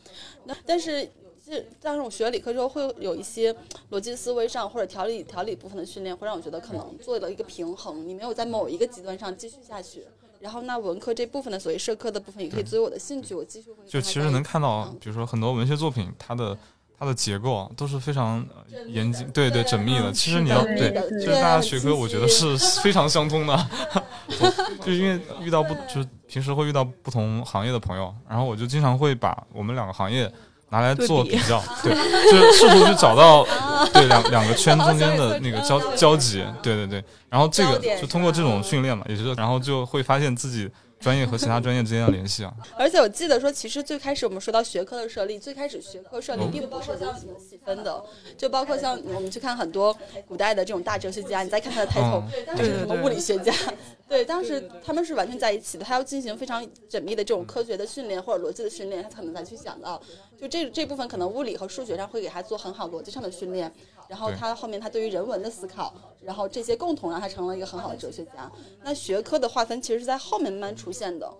那但是。是，但是我学了理科之后，会有一些逻辑思维上或者条理条理部分的训练，会让我觉得可能做了一个平衡，你没有在某一个极端上继续下去。然后那文科这部分的所谓社科的部分，也可以作为我的兴趣，我继续会。就其实能看到，比如说很多文学作品，它的它的结构都是非常呃严谨，对对，缜密的。其实你要对，就是大家学科，我觉得是非常相通的。<laughs> 就因为遇到不，就是平时会遇到不同行业的朋友，然后我就经常会把我们两个行业。拿来做比较，对，就是试图去找到 <laughs> 对两两个圈中间的那个交交集，对对对，然后这个就通过这种训练嘛，也就是然后就会发现自己专业和其他专业之间的联系啊。而且我记得说，其实最开始我们说到学科的设立，最开始学科设立并不是如此的细分的，就包括像我们去看很多古代的这种大哲学家，你再看他的抬头，就是什么物理学家，对，当时他们是完全在一起的，他要进行非常缜密的这种科学的训练或者逻辑的训练，他可能才去想到。就这这部分可能物理和数学上会给他做很好逻辑上的训练，然后他后面他对于人文的思考，然后这些共同让他成了一个很好的哲学家。那学科的划分其实是在后面慢慢出现的，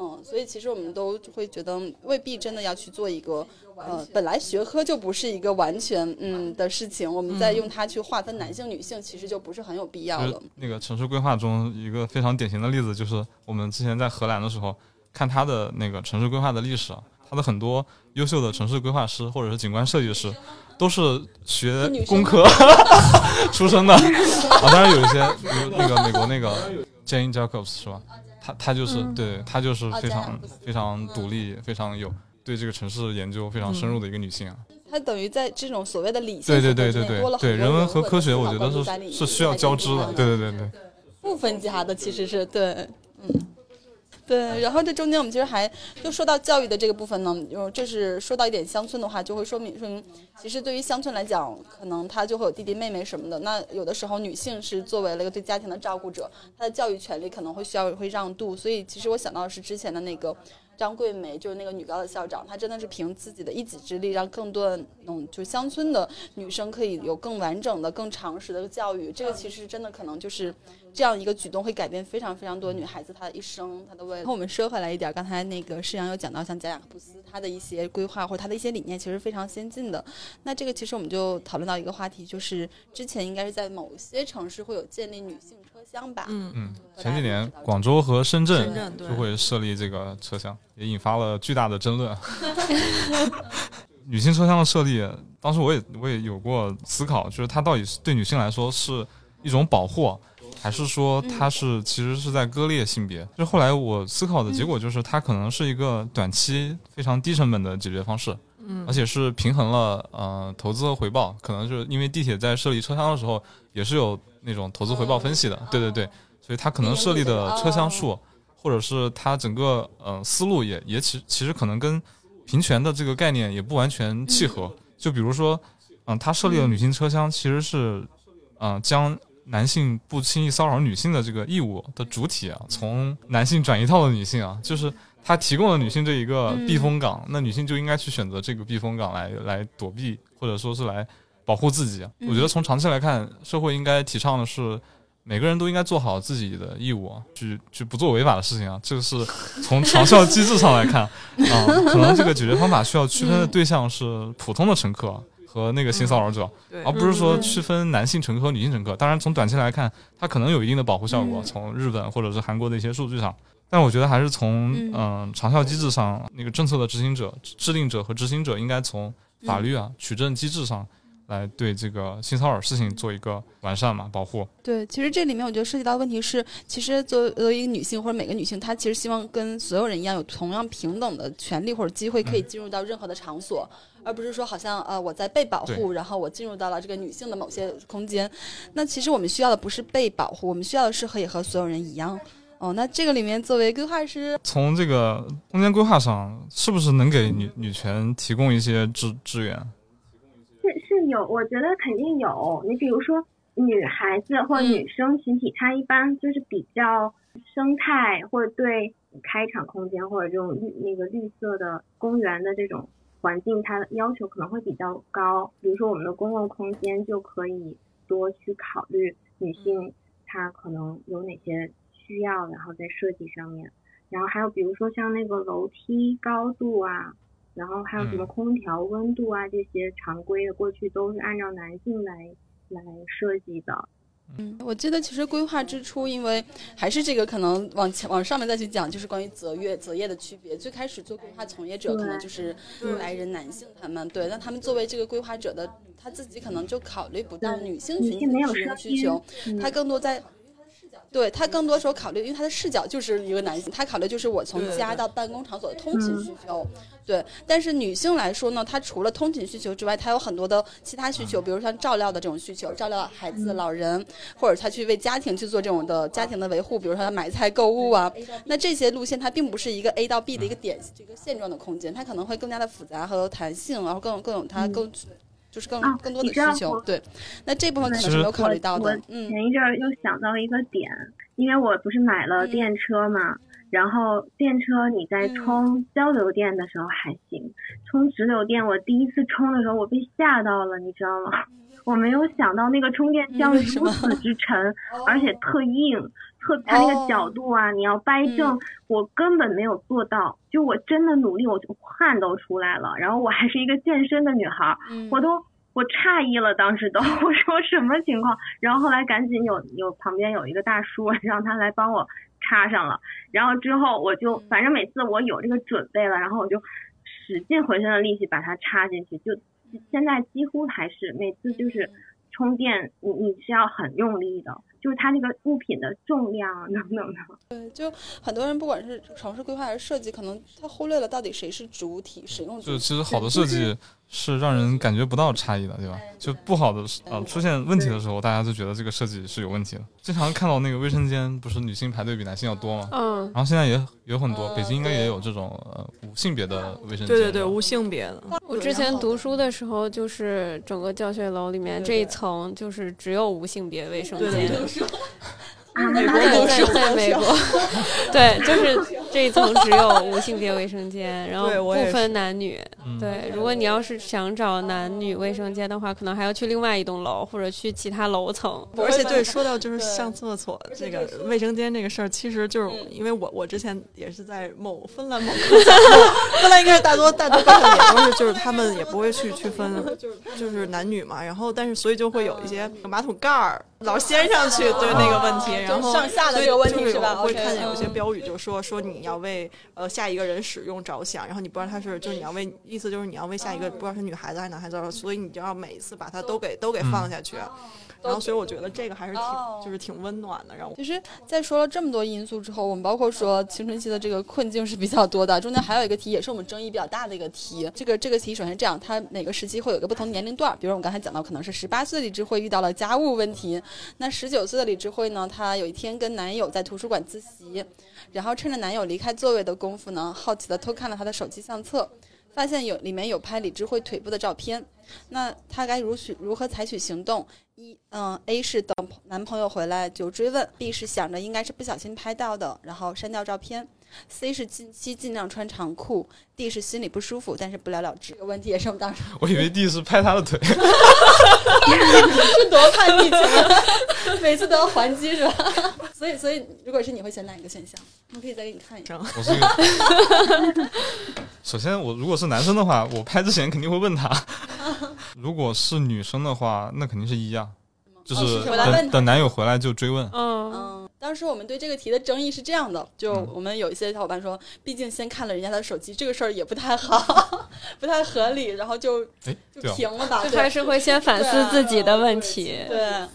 嗯，所以其实我们都会觉得未必真的要去做一个，呃，本来学科就不是一个完全嗯的事情，我们再用它去划分男性女性，其实就不是很有必要了。那个城市规划中一个非常典型的例子就是我们之前在荷兰的时候看他的那个城市规划的历史。它的很多优秀的城市规划师或者是景观设计师，都是学工科 <laughs> 出身的啊。当然有一些，比如那个美国那个 Jane Jacobs 是吧？她她就是、嗯对她就是啊非常非常独立，非常有对这个城市研究非常深入的一个女性啊。她等于在这种所谓的理性对对对对对对，人文和科学，我觉得是是需要交织的。对对对对。不分家的，其实是对，嗯，对。然后这中间我们其实还就说到教育的这个部分呢，就就是说到一点乡村的话，就会说明说明，其实对于乡村来讲，可能他就会有弟弟妹妹什么的。那有的时候女性是作为了一个对家庭的照顾者，她的教育权利可能会需要会让渡。所以其实我想到的是之前的那个。张桂梅就是那个女高的校长，她真的是凭自己的一己之力，让更多的嗯，就乡村的女生可以有更完整的、更常识的教育。这个其实真的可能就是这样一个举动会改变非常非常多女孩子她的一生，她的未来。然后我们说回来一点，刚才那个施阳有讲到，像贾雅克布斯她的一些规划或者她的一些理念，其实非常先进的。那这个其实我们就讨论到一个话题，就是之前应该是在某些城市会有建立女性车厢吧？嗯，嗯，前几年广州和深圳就会设立这个车厢，也引发了巨大的争论。<laughs> <laughs> 女性车厢的设立，当时我也我也有过思考，就是它到底是对女性来说是一种保护，还是说它是其实是在割裂性别？就后来我思考的结果就是，它可能是一个短期非常低成本的解决方式，嗯。而且是平衡了呃投资和回报。可能就是因为地铁在设立车厢的时候也是有那种投资回报分析的，对对对，所以它可能设立的车厢数，或者是它整个呃思路也也其其实可能跟平权的这个概念也不完全契合。就比如说，嗯、它设立的女性车厢，其实是嗯、呃将男性不轻易骚扰女性的这个义务的主体啊，从男性转移到了女性啊，就是他提供了女性这一个避风港，那女性就应该去选择这个避风港来来躲避，或者说是来保护自己啊。我觉得从长期来看，社会应该提倡的是。每个人都应该做好自己的义务啊，去去不做违法的事情啊，这个是从长效机制上来看 <laughs> 啊、可能这个解决方法需要区分的对象是普通的乘客和那个性骚扰者，而不是说嗯区分男性乘客和女性乘客。当然，从短期来看，它可能有一定的保护效果，嗯从日本或者是韩国的一些数据上。但我觉得还是从嗯嗯、长效机制上，那个政策的执行者、制定者和执行者应该从法律啊、取证机制上来对这个性骚扰事情做一个完善嘛，保护。对，其实这里面我觉得涉及到的问题是，其实作为作为一个女性或者每个女性，她其实希望跟所有人一样有同样平等的权利或者机会，可以进入到任何的场所，而不是说好像呃我在被保护，然后我进入到了这个女性的某些空间。那其实我们需要的不是被保护，我们需要的是可以和所有人一样。哦，那这个里面作为规划师，从这个空间规划上，是不是能给女女权提供一些支支援？有，我觉得肯定有。你比如说女孩子或女生群体，她一般就是比较生态或者对开场空间或者这种绿那个绿色的公园的这种环境，它的要求可能会比较高。比如说我们的公共空间就可以多去考虑女性她可能有哪些需要，然后在设计上面。然后还有比如说像那个楼梯高度啊，然后还有什么嗯空调温度啊，这些常规的过去都是按照男性来来设计的。嗯，我记得其实规划之初，因为还是这个可能往前往上面再去讲，就是关于择业择业的区别。最开始做规划从业者可能就是来人男性他们，对，那他们作为这个规划者的他自己可能就考虑不到女性群体女性没有的需求，嗯他更多在。对他更多时候考虑，因为他的视角就是一个男性，他考虑就是我从家到办公场所的通勤嗯需求。对，但是女性来说呢，她除了通勤需求之外，她有很多的其他需求，比如像照料的这种需求，照料孩子、老人，或者她去为家庭去做这种的家庭的维护，比如说她买菜、购物啊。那这些路线它并不是一个 A 到 B 的一个点，这个现状的空间，它可能会更加的复杂和有弹性，然后更更有它更。就是更啊更多的你知道需求我，对，那这部分可能是没有考虑到我的，嗯。前一阵儿又想到一个点，因为我不是买了嗯。电车嘛，然后电车你在嗯。充交流电的时候还行，充直流电我第一次充的时候我被吓到了，你知道吗？<laughs> 我没有想到那个充电箱如此之沉，<laughs> 而且特硬，特它那哦个角度啊，你要掰正，嗯我根本没有做到。就我真的努力，我就汗都出来了。然后我还是一个健身的女孩我都我诧异了，当时都 <laughs> 我说什么情况？然后后来赶紧有有旁边有一个大叔，让他来帮我插上了。然后之后我就反正每次我有这个准备了，然后我就使尽浑身的力气把它插进去，就现在几乎还是每次就是充电，你你是要很用力的，就是它那个物品的重量啊 <laughs> 等等的。对，就很多人不管是城市规划还是设计，可能他忽略了到底谁是主体，使用主就体。其实好的设计是让人感觉不到差异的，对吧？就不好的呃出现问题的时候，大家就觉得这个设计是有问题的。经常看到那个卫生间，不是女性排队比男性要多吗？嗯，然后现在也有很多，嗯北京应该也有这种呃无性别的卫生间。对对对，无性别的。我之前读书的时候，就是整个教学楼里面这一层就是只有无性别卫生对对间。美那国在在在美国，<laughs> 对，就是这一层只有无性别卫生间，然后不分男女。嗯，对，如果你要是想找男女卫生间的话，可能还要去另外一栋楼或者去其他楼层。而且对，说到就是上厕所这个卫生间这个事儿，其实就是因为我我之前也是在某芬兰某个小芬兰 <laughs> 应该是大多大多高校也都是，就是他们也不会去区分 <laughs> 就是男女嘛，然后但是所以就会有一些马桶盖儿老掀上去，对那个问题，哦然后上下的所以这个问题就是吧？我会看见有些嗯。标语就说说你要为呃下一个人使用着想，然后你不知道他是就是你要为意思就是你要为下一个不知道是女孩子还是男孩子，所以你就要每一次把它都给都给放下去。然后，所以我觉得这个还是挺，哦就是挺温暖的，让我其实，在说了这么多因素之后，我们包括说青春期的这个困境是比较多的，中间还有一个题，也是我们争议比较大的一个题。这个这个题首先这样，它每个时期会有一个不同年龄段，比如我们刚才讲到，可能是十八岁的李智慧遇到了家务问题，那十九岁的李智慧呢，她有一天跟男友在图书馆自习，然后趁着男友离开座位的功夫呢，好奇的偷看了他的手机相册。发现有里面有拍李智慧腿部的照片，那他该如许如何采取行动？一，嗯，A 是等男朋友回来就追问；B 是想着应该是不小心拍到的，然后删掉照片。；C 是近期尽量穿长裤；D 是心里不舒服，但是不了了之。这个问题也是我们当时我以为 <laughs> D 是拍他的腿，<laughs> 是多叛逆期，每次都要还击是吧？<laughs> 所以，所以如果是你会选哪一个选项？我可以再给你看一下。我是一个。首先，我如果是男生的话，我拍之前肯定会问他；如果是女生的话，那肯定是一啊，就哦是等等男友回来就追问。嗯，嗯，当时我们对这个题的争议是这样的，就嗯我们有一些小伙伴说，毕竟先看了人家的手机，这个事儿也不太好，<laughs> 不太合理，然后就哎，就停了吧。就对还是会先反思自己的问题。对，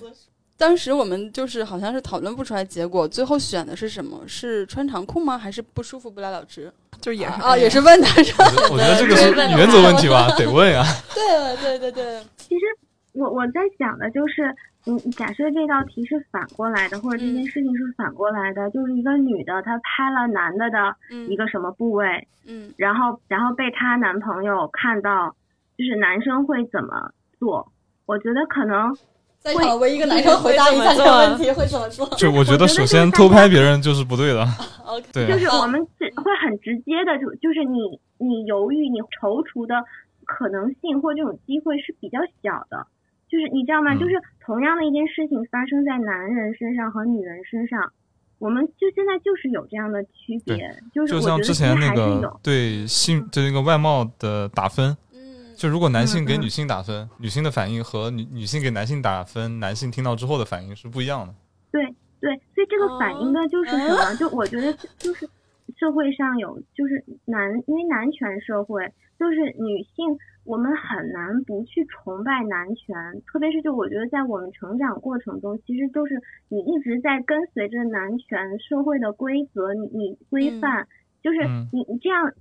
当时我们就是好像是讨论不出来结果，最后选的是什么？是穿长裤吗？还是不舒服不了了之？就也是啊，也是问他是吧？我觉得我觉得这个是对原则问题吧，<laughs> 得问呀。对对对对，其实我我在想的就是，嗯，假设这道题是反过来的，或者这件事情是反过来的，就是一个女的她拍了男的的嗯一个什么部位，嗯然后然后被她男朋友看到，就是男生会怎么做？我觉得可能在场唯一一个男生回答一下这个问题会怎么做就我觉得，首先偷拍别人就是不对的，？OK，<laughs> 对啊就是我们只会很直接的，就就是你你犹豫、你踌躇的可能性或这种机会是比较小的。就是你知道吗？嗯就是同样的一件事情发生在男人身上和女人身上，我们就现在就是有这样的区别。就是就像之我觉得其实前那个。对性对那个外貌的打分，嗯，就如果男性给女性打分，女性的反应和女女性给男性打分，男性听到之后的反应是不一样的。对对，所以这个反应的就是什么？哦就我觉得就是社会上有就是男，因为男权社会，就是女性，我们很难不去崇拜男权，特别是就我觉得在我们成长过程中，其实就是你一直在跟随着男权社会的规则，你你规范，就是嗯你你这样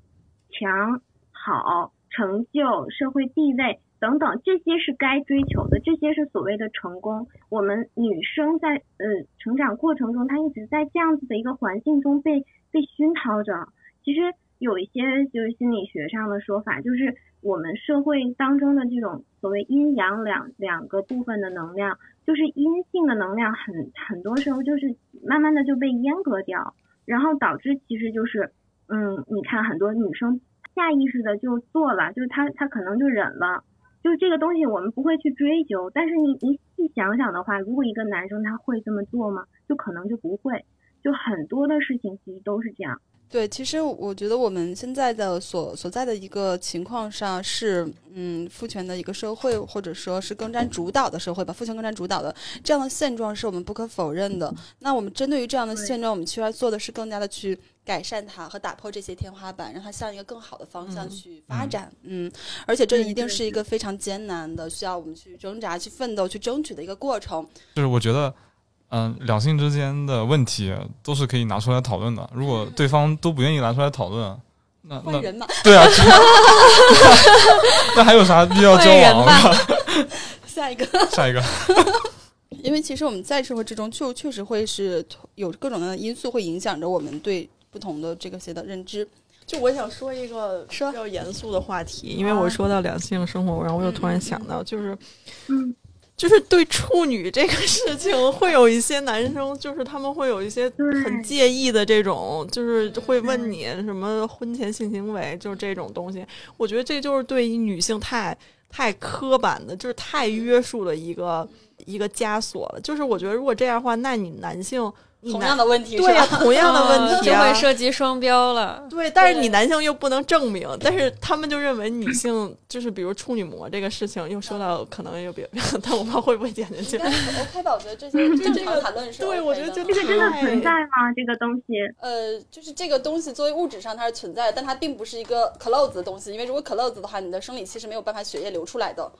强好成就社会地位。等等，这些是该追求的，这些是所谓的成功。我们女生在呃成长过程中，她一直在这样子的一个环境中被被熏陶着。其实有一些就是心理学上的说法，就是我们社会当中的这种所谓阴阳两两个部分的能量，就是阴性的能量很很多时候就是慢慢的就被阉割掉，然后导致其实就是嗯，你看很多女生下意识的就做了，就是她她可能就忍了。就是这个东西我们不会去追究，但是你你细想想的话，如果一个男生他会这么做吗？就可能就不会，就很多的事情其实都是这样。对，其实我觉得我们现在的所所在的一个情况上是，嗯，父权的一个社会，或者说是更占主导的社会吧，父权更占主导的这样的现状是我们不可否认的。那我们针对于这样的现状，我们需要做的是更加的去改善它和打破这些天花板，让它向一个更好的方向嗯去发展。嗯，而且这一定是一个非常艰难的，需要我们去挣扎、去奋斗、去争取的一个过程。就是我觉得，嗯、两性之间的问题都是可以拿出来讨论的。如果对方都不愿意拿出来讨论，那那换人嘛，对啊，<laughs> 那还有啥必要交往？<laughs> 下一个。下一个，<laughs> 因为其实我们在社会之中，就确实会是有各种各样的因素会影响着我们对不同的这个些的认知。就我想说一个比较严肃的话题，因为我说到两性生活，然后我又突然想到，就是嗯，就是对处女这个事情，<laughs> 会有一些男生，就是他们会有一些很介意的这种，就是会问你什么婚前性行为，就是这种东西。我觉得这就是对于女性太太刻板的，就是太约束的一个一个枷锁了。就是我觉得如果这样的话，那你男性你同样的问题对呀、是吧？同样的问题就会。涉及双标了。对，但是你男性又不能证明，但是他们就认为女性就是比如处女膜这个事情，又说到可能又别，<laughs> 但我不知道会不会剪进去 OK 吧？我觉得这些 <laughs> 正常谈论是对我觉得就这个真的存在吗？这个东西？呃，就是这个东西作为物质上它是存在的，但它并不是一个 close 的东西，因为如果 close 的话，你的生理期是没有办法血液流出来的。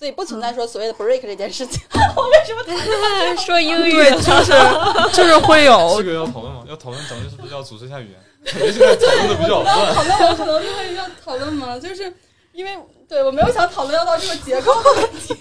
所以不存在说所谓的 break 这件事情。<laughs> 我为什么 <laughs> 说英语对，就是就是会有 <laughs> 这个要讨论吗？要讨论，咱们是不是要组织一下语言？感觉现在讨论的比较乱。讨论我可能就会要讨论嘛，就是因为对我没有想讨论要到这个结构的问题。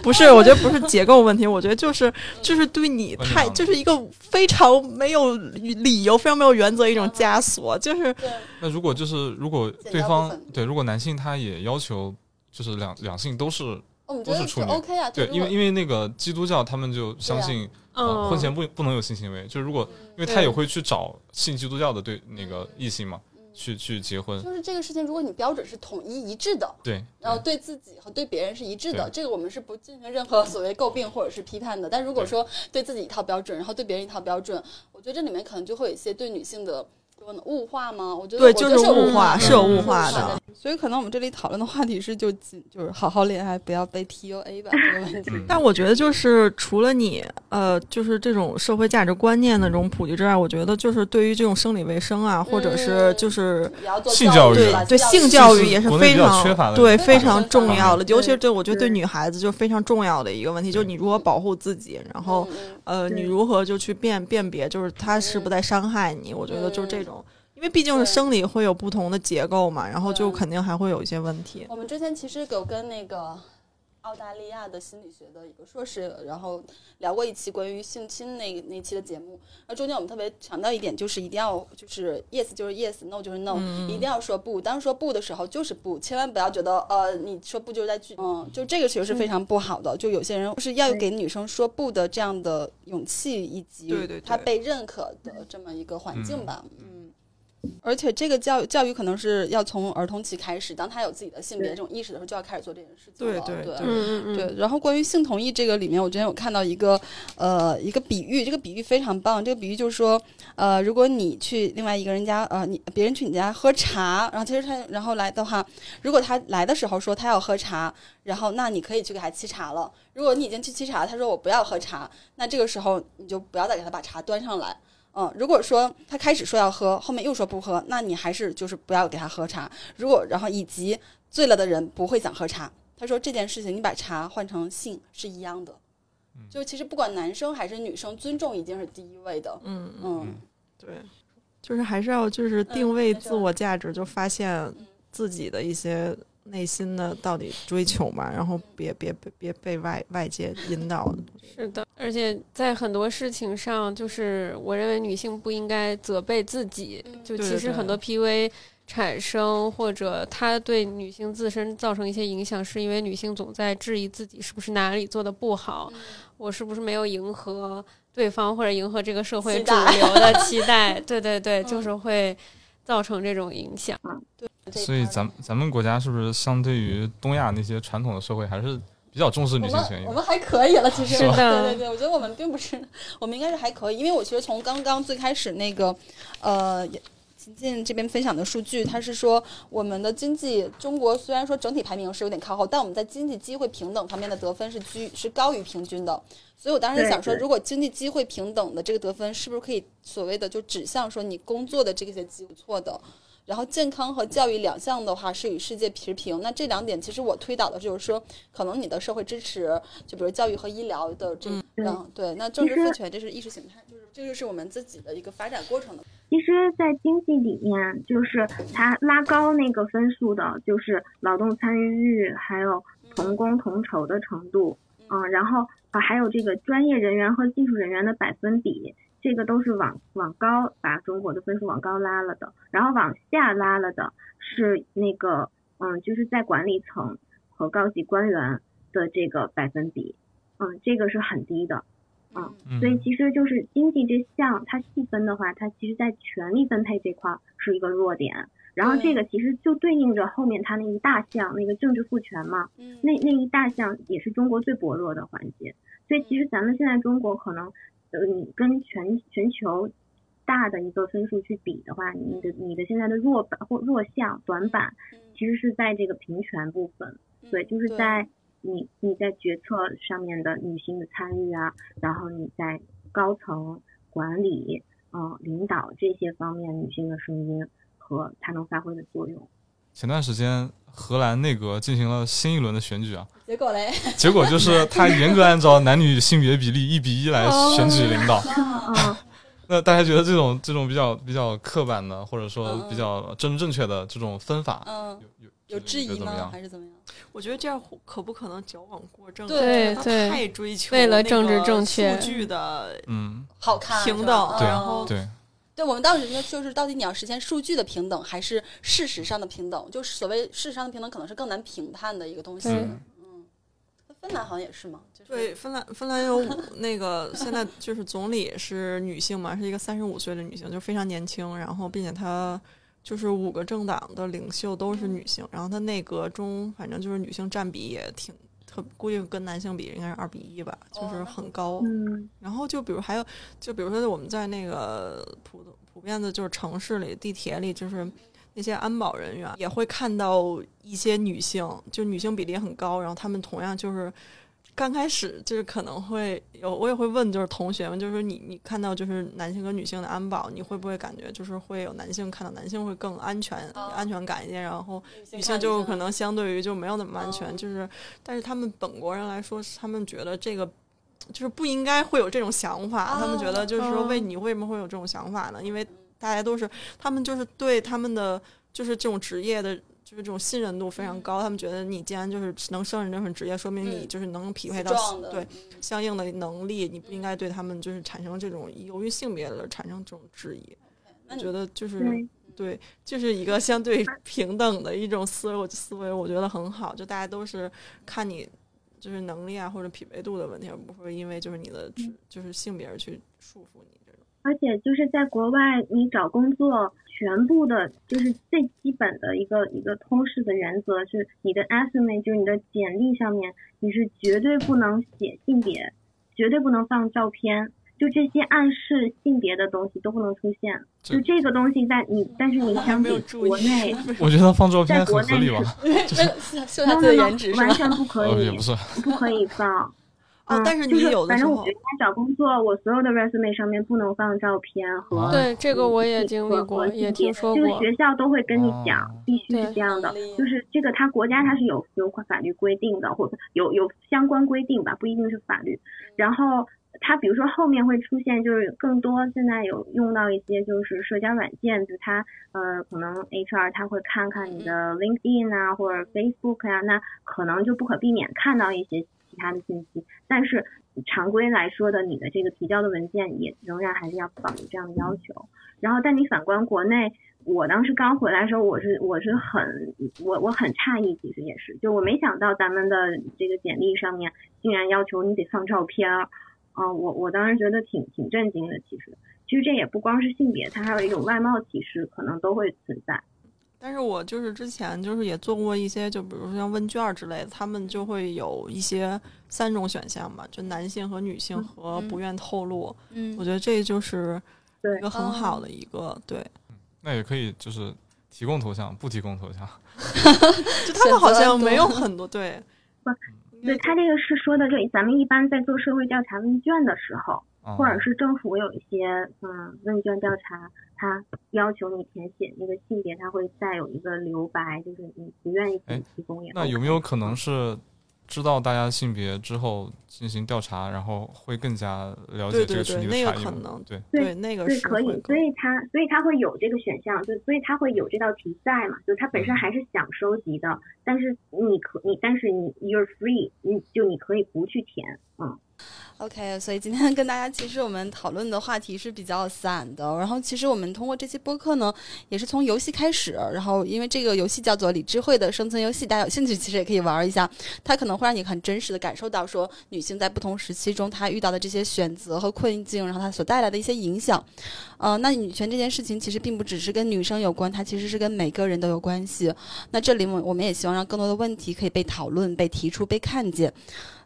不是？我觉得不是结构问题，我觉得就是就是对你太就是一个非常没有理由、非常没有原则一种枷锁，就是，那如果就是如果对方对，如果男性他也要求就是两两性都是我们觉得是都是处女 OK 啊。对，因为因为为那个基督教他们就相信、呃嗯，婚前不不能有性行为，就是如果因为他也会去找信基督教的对那个异性嘛，去去结婚，就是这个事情，如果你标准是统一一致的，对，然后对对自己和对别人是一致的，这个我们是不进行任何所谓诟病或者是批判的。但如果说对自己一套标准，然后对别人一套标准，我觉得这里面可能就会有一些对女性的。说呢物化吗？我觉得对，就是物化，的是有物化的。。所以可能我们这里讨论的话题是就仅就是好好恋爱，不要被 PUA 吧这个问题。嗯但我觉得，就是除了你，呃，就是这种社会价值观念的这种普及之外，我觉得就是对于这种生理卫生啊，或者是嗯就是性教育对对性教育也是非常缺乏的对非常重要的，尤其是对我觉得对对女孩子就非常重要的一个问题，就是你如何保护自己，然后呃，你如何就去辨辨别，就是他是不在伤害你？我觉得就是这种，因为毕竟是生理会有不同的结构嘛，然后就肯定还会有一些问题。我们之前其实有跟那个澳大利亚的心理学的一个硕士，然后聊过一期关于性侵那那期的节目。那中间我们特别强调一点，就是一定要就是 yes 就是 yes，no 就是 no，、一定要说不。当说不的时候就是不，千万不要觉得呃你说不就是在拒，嗯，就这个其实是非常不好的。就有些人就是要有给女生说不的这样的勇气，以及对对对她被认可的这么一个环境吧，嗯。而且这个教育教育可能是要从儿童期开始，当他有自己的性别这种意识的时候，就要开始做这件事情了。对对对嗯嗯嗯，对，然后关于性同意这个里面，我之前有看到一个呃一个比喻，这个比喻非常棒。这个比喻就是说，呃，如果你去另外一个人家，呃，你别人去你家喝茶，然后其实他然后来的话，如果他来的时候说他要喝茶，然后那你可以去给他沏茶了。如果你已经去沏茶，他说我不要喝茶，那这个时候你就不要再给他把茶端上来。嗯，如果说他开始说要喝，后面又说不喝，那你还是就是不要给他喝茶。如果然后以及醉了的人不会想喝茶，他说这件事情你把茶换成性是一样的，就其实不管男生还是女生，尊重已经是第一位的。嗯，嗯，对，就是还是要就是定嗯位自我价值，就发现自己的一些内心的到底追求嘛，然后别别别别被外外界引导。是的，而且在很多事情上，就是我认为女性不应该责备自己。就其实很多 PUA 产生，或者它对女性自身造成一些影响，是因为女性总在质疑自己是不是哪里做的不好，我是不是没有迎合对方或者迎合这个社会主流的期待。<laughs> 对对对，就是会造成这种影响。这一所以趴咱咱们国家是不是相对于东亚那些传统的社会，还是比较重视女性权益我。们还可以了，其实是的对对对，我觉得我们并不是，我们应该是还可以，因为我其实从刚刚最开始那个，呃。秦晋这边分享的数据，他是说我们的经济，中国虽然说整体排名是有点靠后，但我们在经济机会平等方面的得分是居是高于平均的。所以我当时想说，如果经济机会平等的这个得分，是不是可以所谓的就指向说你工作的这些机会不错的？然后健康和教育两项的话是与世界持平。那这两点其实我推导的就是说，可能你的社会支持，就比如教育和医疗的这，嗯嗯，对，那政治其实赋权这是意识形态，就是这就是我们自己的一个发展过程的。其实，在经济里面，就是它拉高那个分数的，就是劳动参与率，还有同工同酬的程度，嗯，然后啊，还有这个专业人员和技术人员的百分比，这个都是往往高把中国的分数往高拉了的，然后往下拉了的是那个嗯，就是在管理层和高级官员的这个百分比，嗯，这个是很低的。嗯，嗯所以其实就是经济这项，它细分的话，它其实在权力分配这块儿是一个弱点。然后这个其实就对应着后面它那一大项那个政治赋权嘛，嗯，那那一大项也是中国最薄弱的环节。所以其实咱们现在中国可能，呃，你跟全全球大的一个分数去比的话，你的你的现在的弱板或弱项短板，其实是在这个平权部分。对，就是在你你在决策上面的女性的参与啊，然后你在高层管理、嗯、领导这些方面女性的声音和她能发挥的作用。前段时间荷兰内阁进行了新一轮的选举啊，结果嘞，结果就是 <laughs> 他严格按照男女性别比例一比一来选举领导。嗯，<laughs> 那大家觉得这种这种比较比较刻板的，或者说嗯比较正正确的这种分法，嗯，有有质疑吗？还是怎么样？我觉得这样可不可能矫枉过正？对对。太追求为了政治正确。数据的嗯，好看平等，对然后对，对，我们当时就就是到底你要实现数据的平等，还是事实上的平等？就是所谓事实上的平等，可能是更难评判的一个东西。对嗯，芬兰好像也是嘛，就是对，芬兰芬兰有五那个现在就是总理是女性嘛，是一个三十五岁的女性，就非常年轻，然后并且她就是五个政党的领袖都是女性，然后她内阁中反正就是女性占比也挺特，估计跟男性比应该是二比一吧，就是很高。嗯然后就比如还有，就比如说我们在那个普普遍的，就是城市里、地铁里，就是那些安保人员也会看到一些女性，就女性比例很高，然后他们同样就是。刚开始就是可能会有，我也会问，就是同学们，就是说你你看到就是男性跟女性的安保，你会不会感觉就是会有男性看到男性会更安全、哦安全感一些，然后女性就可能相对于就没有那么安全，哦就是，但是他们本国人来说，他们觉得这个就是不应该会有这种想法，他们觉得就是说，哦为你为什么会有这种想法呢？因为大家都是他们就是对他们的就是这种职业的。就是这种信任度非常高，他们觉得你既然就是能胜任这份职业，说明你嗯就是能匹配到对嗯相应的能力，你不应该对他们就是产生这种由于性别的产生这种质疑。我觉得就是对对，就是一个相对平等的一种思维思维，我觉得很好。就大家都是看你就是能力啊或者匹配度的问题，而不会因为就是你的职就是性别而去束缚你这种。而且就是在国外，你找工作，全部的就是最基本的一个一个通识的原则是，你的 resume 就是你的简历上面，你是绝对不能写性别，绝对不能放照片，就这些暗示性别的东西都不能出现。就这个东西在你，但是你还相比国内，<laughs> 我觉得放照片在国内很合理吧？<laughs> 为了秀下自己的颜值是？完全不可呃，<laughs> 以不可以放。但是你就是有的时候反正我原来找工作，我所有的 resume 上面不能放照片和啊对这个我也嗯经历过，和也听说就是过。学校都会跟你讲哦，必须是这样的，就是这个他国家它是有有法律规定的，或者有有相关规定吧，不一定是法律。然后它比如说后面会出现，就是更多现在有用到一些就是社交软件，就它呃可能 HR 他会看看你的 LinkedIn 啊或者 Facebook 啊，那可能就不可避免看到一些其他的信息，但是常规来说的，你的这个提交的文件也仍然还是要保留这样的要求。然后，但你反观国内，我当时刚回来的时候，我是我是很我我很诧异，其实也是，就我没想到咱们的这个简历上面竟然要求你得放照片儿，啊、我我当时觉得挺挺震惊的。其实，其实这也不光是性别，它还有一种外貌歧视，可能都会存在。但是我就是之前就是也做过一些，就比如说像问卷儿之类的，他们就会有一些三种选项嘛，就男性和女性嗯和不愿透露。嗯我觉得这就是对一个很好的一个、对，那也可以就是提供头像，不提供头像。<laughs> 就他们好像没有很多对不，对他这个是说的这，咱们一般在做社会调查问卷的时候，啊或者是政府有一些嗯问卷调查，他要求你填写那个性别，他会再有一个留白，就是你不愿意哎提提供也那有没有可能是知道大家性别之后进行调查，然后会更加了解对对这个群体的对那个差异吗？可能？对，对那个是，可以，所以他所以他会有这个选项，就所以他会有这道题在嘛，就他本身还是想收集的，但是你可你但是你 you're free，你就你可以不去填，嗯，OK，所以今天跟大家其实我们讨论的话题是比较散的，然后其实我们通过这期播客呢，也是从游戏开始，然后因为这个游戏叫做李智慧的生存游戏，大家有兴趣其实也可以玩一下，它可能会让你很真实的感受到说女性在不同时期中她遇到的这些选择和困境，然后她所带来的一些影响。呃，那女权这件事情其实并不只是跟女生有关，它其实是跟每个人都有关系。那这里我我们也希望让更多的问题可以被讨论、被提出、被看见。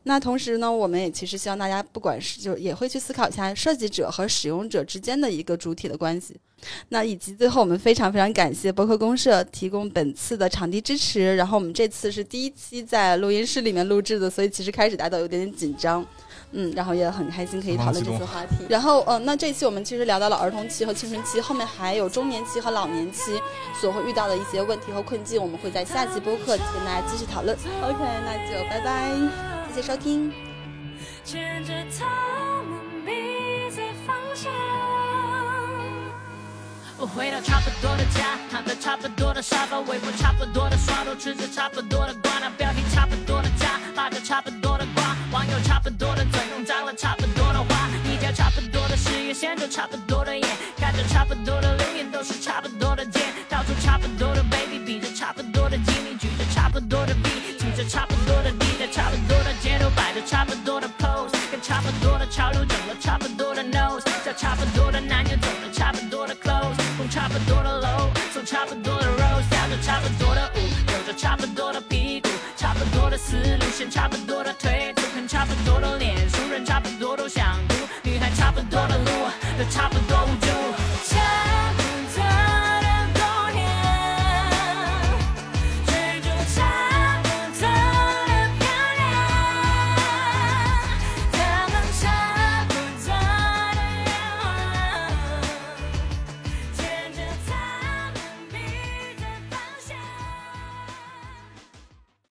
那同时呢，我们也其实希望大家不管是就也会去思考一下设计者和使用者之间的一个主体的关系。那以及最后，我们非常非常感谢博客公社提供本次的场地支持。然后我们这次是第一期在录音室里面录制的，所以其实开始大家都有点点紧张。嗯，然后也很开心可以讨论这次话题。然后，嗯、那这期我们其实聊到了儿童期和青春期，后面还有中年期和老年期所会遇到的一些问题和困境，我们会在下期播客跟大家继续讨论。OK，那就拜拜，谢谢收听。牵着他们彼此方向。我回到差不多的家，躺在差不多的沙发，微博差不多的刷头，吃着差不多的瓜，那标题差不多的着差不多的瓜，网友差不多的事